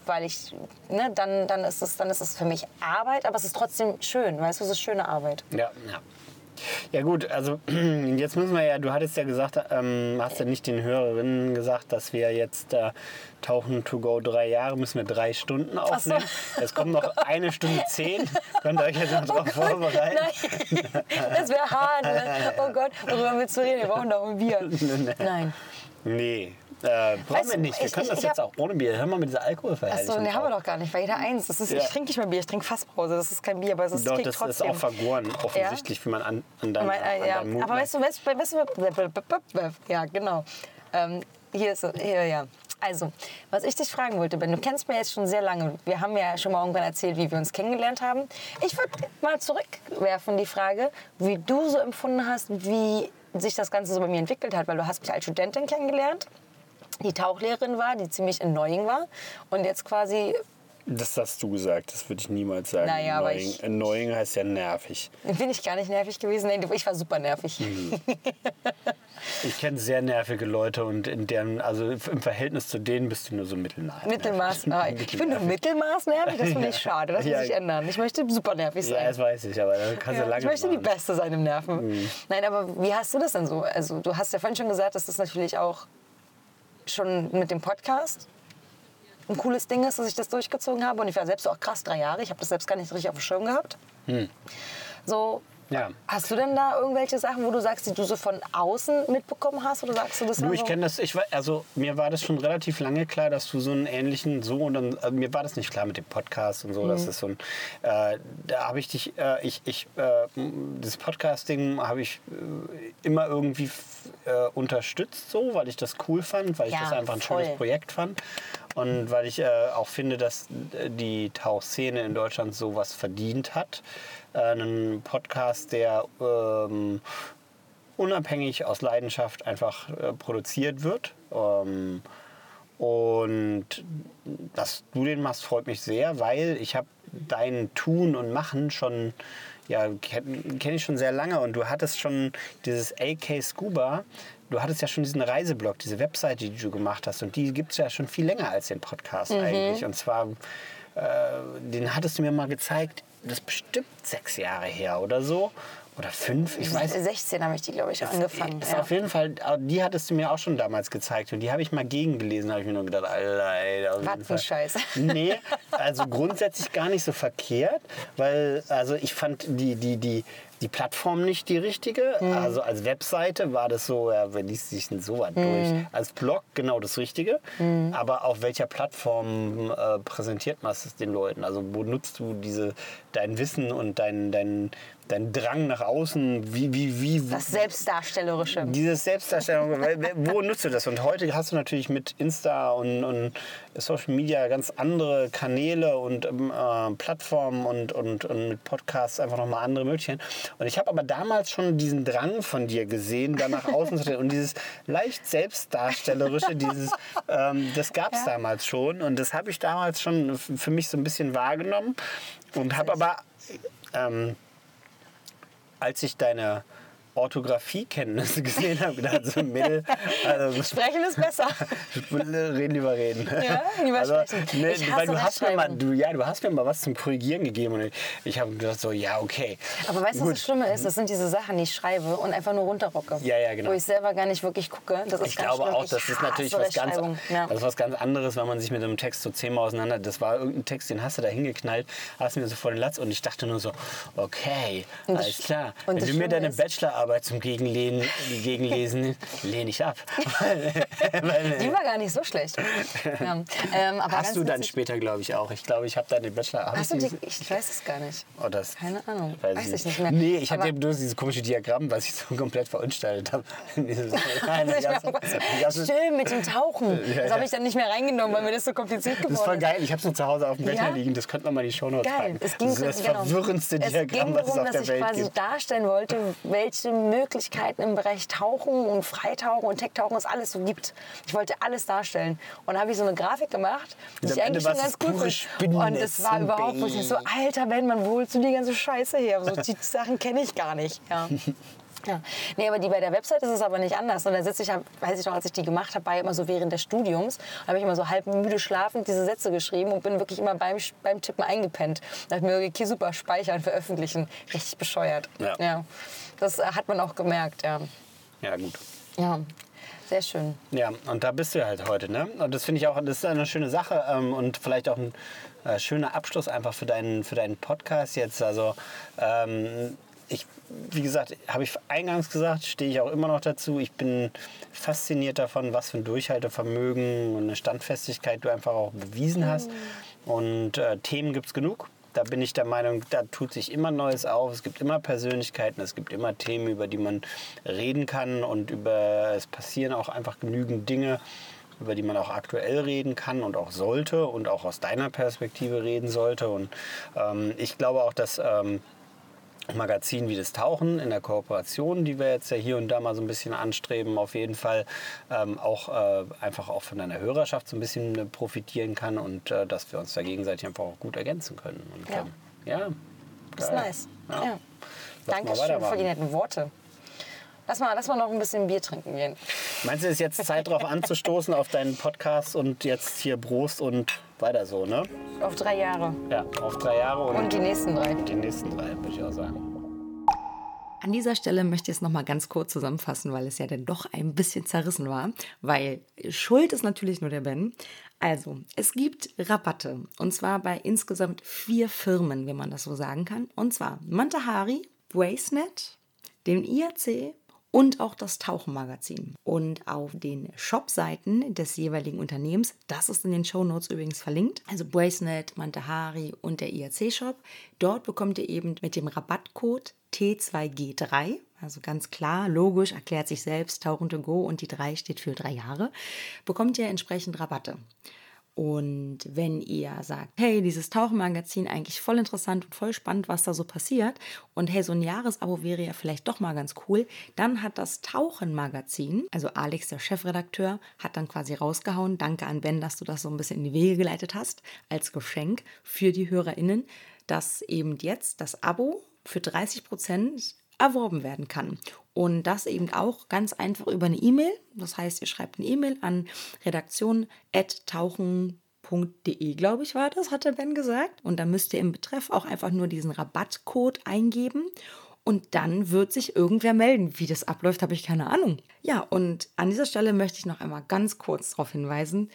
[SPEAKER 1] weil ich, ne, dann, dann ist es, dann ist es für mich Arbeit, aber es ist trotzdem schön, weißt du, es ist schöne Arbeit.
[SPEAKER 2] Ja, ja. Ja gut, also jetzt müssen wir ja, du hattest ja gesagt, ähm, hast ja nicht den Hörerinnen gesagt, dass wir jetzt äh, Tauchen to go drei Jahre, müssen wir drei Stunden aufnehmen. Es kommt noch eine Stunde zehn. Könnt ihr euch jetzt noch drauf vorbereiten?
[SPEAKER 1] Nein, das wäre hart. Ne? Oh Gott, worüber willst du reden? Wir brauchen doch ein Bier. Nein.
[SPEAKER 2] Nee, äh, brauchen
[SPEAKER 1] Weißt
[SPEAKER 2] wir nicht. Wir
[SPEAKER 1] ich-
[SPEAKER 2] können
[SPEAKER 1] ich-
[SPEAKER 2] das
[SPEAKER 1] ich
[SPEAKER 2] jetzt
[SPEAKER 1] hab-
[SPEAKER 2] auch ohne Bier. Hör mal mit dieser Alkoholverhältnis.
[SPEAKER 1] Achso, ne, haben wir doch gar nicht, weil jeder eins. Das ist,
[SPEAKER 2] Ja.
[SPEAKER 1] Ich trinke nicht mehr Bier, ich trinke Fasspause. Das ist kein Bier, aber es ist
[SPEAKER 2] Doch, das ist
[SPEAKER 1] trotzdem.
[SPEAKER 2] auch vergoren, offensichtlich, wie man an, an deinem,
[SPEAKER 1] äh, ja.
[SPEAKER 2] Mut
[SPEAKER 1] Aber weißt du, weißt, weißt du, ja, genau. Ähm, hier ist hier, ja. Also, was ich dich fragen wollte, Ben, du kennst mich jetzt schon sehr lange. Wir haben ja schon mal irgendwann erzählt, wie wir uns kennengelernt haben. Ich würde mal zurückwerfen die Frage, wie du so empfunden hast, wie sich das Ganze so bei mir entwickelt hat, weil du hast mich als Studentin kennengelernt, die Tauchlehrerin war, die ziemlich annoying war und jetzt quasi
[SPEAKER 2] Das hast du gesagt, das würde ich niemals sagen.
[SPEAKER 1] Naja, aber
[SPEAKER 2] annoying.
[SPEAKER 1] ich-
[SPEAKER 2] annoying heißt ja nervig.
[SPEAKER 1] bin ich gar nicht nervig gewesen. Nein, ich war super nervig.
[SPEAKER 2] Mhm. Ich kenne sehr nervige Leute und in deren, also im Verhältnis zu denen bist du nur so mittelnah.
[SPEAKER 1] Mittelmaß. Ah, ich bin nur Mittelmaß nervig, das finde ich schade. Das
[SPEAKER 2] Ja.
[SPEAKER 1] muss sich ändern. Ich möchte super nervig
[SPEAKER 2] Ja,
[SPEAKER 1] sein.
[SPEAKER 2] das weiß ich, aber da kannst du
[SPEAKER 1] Ja,
[SPEAKER 2] lange
[SPEAKER 1] ich möchte die
[SPEAKER 2] machen. Mhm.
[SPEAKER 1] Beste sein im Nerven. Nein, aber wie hast du das denn so? Also du hast ja vorhin schon gesagt, dass das natürlich auch schon mit dem Podcast ein cooles Ding ist, dass ich das durchgezogen habe. Und ich war selbst auch krass drei Jahre. Ich habe das selbst gar nicht richtig auf dem Schirm gehabt. So,
[SPEAKER 2] Hm. Ja.
[SPEAKER 1] hast du denn da irgendwelche Sachen, wo du sagst, die du so von außen mitbekommen hast? Oder sagst du das
[SPEAKER 2] Du,
[SPEAKER 1] war
[SPEAKER 2] ich
[SPEAKER 1] so?
[SPEAKER 2] kenne das, ich, wei- also mir war das schon relativ lange klar, dass du so einen ähnlichen, so und dann, also mir war das nicht klar mit dem Podcast und so,
[SPEAKER 1] Mhm.
[SPEAKER 2] das ist so ein, äh, da habe ich dich, äh, ich, ich, äh, das Podcasting habe ich äh, immer irgendwie äh, unterstützt so, weil ich das cool fand, weil ich
[SPEAKER 1] Ja,
[SPEAKER 2] das einfach ein
[SPEAKER 1] voll.
[SPEAKER 2] schönes Projekt fand und weil ich äh, auch finde, dass äh, die Tauchszene in Deutschland sowas verdient hat. Äh, einen Podcast, der ähm, unabhängig aus Leidenschaft einfach äh, produziert wird. Ähm, und dass du den machst, freut mich sehr, weil ich habe dein Tun und Machen schon, ja, kenne kenn ich schon sehr lange und du hattest schon dieses AK Scuba, du hattest ja schon diesen Reiseblog, diese Webseite, die du gemacht hast und die gibt es ja schon viel länger als den Podcast eigentlich. Und zwar, äh, den hattest du mir mal gezeigt, das ist bestimmt sechs Jahre her oder so. Oder fünf, ich weiß
[SPEAKER 1] 16 habe ich die, glaube ich, angefangen.
[SPEAKER 2] ist
[SPEAKER 1] Ja.
[SPEAKER 2] auf jeden Fall, die hattest du mir auch schon damals gezeigt und die habe ich mal gegengelesen, habe ich mir nur gedacht, Alter, ey, auf jeden Fall.
[SPEAKER 1] Scheiß.
[SPEAKER 2] Nee, also grundsätzlich gar nicht so verkehrt, weil also ich fand die, die, die, die Plattform nicht die richtige.
[SPEAKER 1] Mhm.
[SPEAKER 2] Also als Webseite war das so, ja, wer liest sich denn so weit
[SPEAKER 1] Mhm.
[SPEAKER 2] durch? Als Blog genau das Richtige. Aber auf welcher Plattform äh, präsentiert man es den Leuten? Also wo nutzt du diese, dein Wissen und dein, dein, dein Drang nach außen, wie, wie, wie.
[SPEAKER 1] Das Selbstdarstellerische.
[SPEAKER 2] Dieses Selbstdarstellung, wo nutzt du das? Und heute hast du natürlich mit Insta und, und Social Media ganz andere Kanäle und ähm, äh, Plattformen und, und, und mit Podcasts einfach nochmal andere Möglichkeiten. Und ich habe aber damals schon diesen Drang von dir gesehen, da nach außen zu stellen. Und dieses leicht Selbstdarstellerische, dieses, ähm, das gab es ja. damals schon. Und das habe ich damals schon für mich so ein bisschen wahrgenommen. Und habe aber ähm, als ich deine Orthographiekenntnisse gesehen habe, gedacht, so Mädel.
[SPEAKER 1] Also, Sprechen ist besser.
[SPEAKER 2] reden lieber reden.
[SPEAKER 1] Ja, lieber also, sprechen. Ne,
[SPEAKER 2] weil du hast, mir mal, du, ja, du hast mir mal was zum Korrigieren gegeben und ich, ich habe gedacht, so, ja, okay.
[SPEAKER 1] Aber weißt du, was das Schlimme ist? Das sind diese Sachen, die ich schreibe und einfach nur runterrocke.
[SPEAKER 2] Ja, ja, genau.
[SPEAKER 1] Wo ich selber gar nicht wirklich gucke. Das ist
[SPEAKER 2] ich glaube
[SPEAKER 1] schlimm.
[SPEAKER 2] auch, das ist natürlich was ganz, ja. das ist was ganz anderes, wenn man sich mit einem Text so zehnmal auseinander. Das war irgendein Text, den hast du da hingeknallt, hast mir so vor den Latz und ich dachte nur so, okay, alles klar. Wenn du mir deine Bachelorarbeit zum Gegenlesen Lehnen, gegenlesen, lehne ich ab.
[SPEAKER 1] die war gar nicht so schlecht. Ja.
[SPEAKER 2] Ähm, Hast du dann später, glaube ich, auch. Ich glaube, ich habe dann den Bachelor.
[SPEAKER 1] Hast du die, ich weiß es gar nicht.
[SPEAKER 2] Oh, das
[SPEAKER 1] Keine Ahnung. Weiß, weiß ich nicht mehr.
[SPEAKER 2] Nee, ich hatte bloß dieses komische Diagramm, was ich so komplett verunstaltet habe.
[SPEAKER 1] Schön mit dem Tauchen. Das habe ich dann nicht mehr reingenommen, weil mir das so kompliziert geworden ist.
[SPEAKER 2] Das ist voll geil. Ich habe es nur zu Hause auf dem Rechner ja? liegen. Das könnte man mal in die Show Notes packen. Es ging das ist das genau. verwirrendste Diagramm, was es auf der Welt gibt. Es ging darum, dass ich quasi
[SPEAKER 1] darstellen wollte, welche Möglichkeiten im Bereich Tauchen und Freitauchen und Tech-Tauchen es alles so gibt. Ich wollte alles darstellen. Und da habe ich so eine Grafik gemacht, die ich eigentlich schon ganz cool finde. Und es war überhaupt nicht so, alter Ben, man wohl zu die ganze Scheiße her. So, die Sachen kenne ich gar nicht. Ja. Ja. Nee, aber die bei der Website ist es aber nicht anders. Und da sitze ich, weiß ich noch, als ich die gemacht habe, war immer so während des Studiums, habe ich immer so halb müde schlafend diese Sätze geschrieben und bin wirklich immer beim, beim Tippen eingepennt. Da habe ich mir okay, super speichern, veröffentlichen. Richtig bescheuert. Ja. ja. Das äh, hat man auch gemerkt, ja.
[SPEAKER 2] Ja, gut.
[SPEAKER 1] Ja, sehr schön.
[SPEAKER 2] Ja, und da bist du halt heute, ne? Und das finde ich auch, das ist eine schöne Sache ähm, und vielleicht auch ein äh, schöner Abschluss einfach für deinen, für deinen Podcast jetzt. Also ähm, ich, wie gesagt, habe ich eingangs gesagt, stehe ich auch immer noch dazu. Ich bin fasziniert davon, was für ein Durchhaltevermögen und eine Standfestigkeit du einfach auch bewiesen hast. Mhm. Und äh, Themen gibt es genug da bin ich der Meinung, da tut sich immer Neues auf. Es gibt immer Persönlichkeiten, es gibt immer Themen, über die man reden kann und über es passieren auch einfach genügend Dinge, über die man auch aktuell reden kann und auch sollte und auch aus deiner Perspektive reden sollte. Und ähm, ich glaube auch, dass ähm, Magazin wie das Tauchen in der Kooperation, die wir jetzt ja hier und da mal so ein bisschen anstreben, auf jeden Fall ähm, auch äh, einfach auch von deiner Hörerschaft so ein bisschen äh, profitieren kann und äh, dass wir uns da gegenseitig einfach auch gut ergänzen können. Und,
[SPEAKER 1] ja.
[SPEAKER 2] Ähm, ja
[SPEAKER 1] das ist nice. Ja. Ja. Danke schön für die netten Worte. Lass mal, lass mal noch ein bisschen Bier trinken gehen.
[SPEAKER 2] Meinst du, es ist jetzt Zeit, darauf anzustoßen, auf deinen Podcast und jetzt hier Prost und weiter so, ne?
[SPEAKER 1] Auf drei Jahre.
[SPEAKER 2] Ja, auf drei Jahre.
[SPEAKER 1] Und, und die nächsten drei.
[SPEAKER 2] Die nächsten drei, würde ich auch sagen.
[SPEAKER 3] An dieser Stelle möchte ich es noch mal ganz kurz zusammenfassen, weil es ja dann doch ein bisschen zerrissen war. Weil Schuld ist natürlich nur der Ben. Also, es gibt Rabatte. Und zwar bei insgesamt vier Firmen, wenn man das so sagen kann. Und zwar Mantahari, Bracenet, dem IAC und auch das Tauchenmagazin. Und auf den Shopseiten des jeweiligen Unternehmens, das ist in den Show Notes übrigens verlinkt, also Bracenet, Mantahari und der IAC-Shop, dort bekommt ihr eben mit dem Rabattcode T2G3, also ganz klar, logisch, erklärt sich selbst, Tauchen to Go und die 3 steht für drei Jahre, bekommt ihr entsprechend Rabatte. Und wenn ihr sagt, hey, dieses Tauchenmagazin eigentlich voll interessant und voll spannend, was da so passiert, und hey, so ein Jahresabo wäre ja vielleicht doch mal ganz cool, dann hat das Tauchenmagazin, also Alex, der Chefredakteur, hat dann quasi rausgehauen, danke an Ben, dass du das so ein bisschen in die Wege geleitet hast, als Geschenk für die HörerInnen, dass eben jetzt das Abo für 30 Prozent erworben werden kann. Und das eben auch ganz einfach über eine E-Mail. Das heißt, ihr schreibt eine E-Mail an redaktion.tauchen.de, glaube ich, war das, hat der Ben gesagt. Und da müsst ihr im Betreff auch einfach nur diesen Rabattcode eingeben. Und dann wird sich irgendwer melden. Wie das abläuft, habe ich keine Ahnung. Ja, und an dieser Stelle möchte ich noch einmal ganz kurz darauf hinweisen,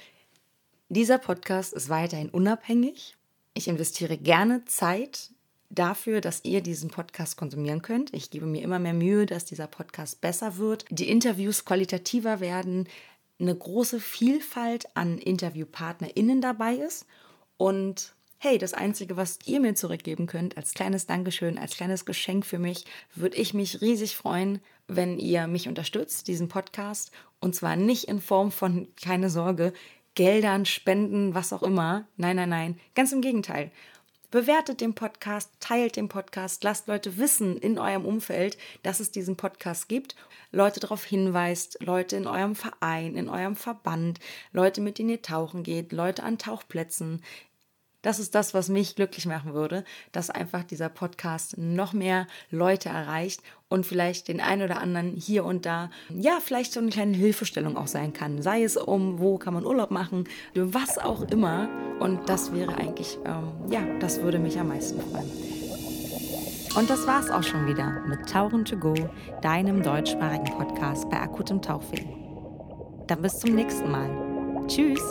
[SPEAKER 3] dieser Podcast ist weiterhin unabhängig. Ich investiere gerne Zeit dafür, dass ihr diesen Podcast konsumieren könnt. Ich gebe mir immer mehr Mühe, dass dieser Podcast besser wird, die Interviews qualitativer werden, eine große Vielfalt an InterviewpartnerInnen dabei ist und
[SPEAKER 1] hey, das Einzige, was ihr mir zurückgeben könnt, als kleines Dankeschön, als kleines Geschenk für mich, würde ich mich riesig freuen, wenn ihr mich unterstützt, diesen Podcast. Und zwar nicht in Form von, keine Sorge, Geldern, Spenden, was auch immer. Nein, nein, nein. Ganz im Gegenteil. Bewertet den Podcast, teilt den Podcast, lasst Leute wissen in eurem Umfeld, dass es diesen Podcast gibt. Leute darauf hinweist, Leute in eurem Verein, in eurem Verband, Leute, mit denen ihr tauchen geht, Leute an Tauchplätzen, das ist das, was mich glücklich machen würde, dass einfach dieser Podcast noch mehr Leute erreicht und vielleicht den einen oder anderen hier und da, ja, vielleicht so eine kleine Hilfestellung auch sein kann. Sei es um, wo kann man Urlaub machen, was auch immer. Und das wäre eigentlich, ähm, ja, das würde mich am meisten freuen. Und das war's auch schon wieder mit Tauchen to Go, deinem deutschsprachigen Podcast bei akutem Tauchfilm. Dann bis zum nächsten Mal. Tschüss!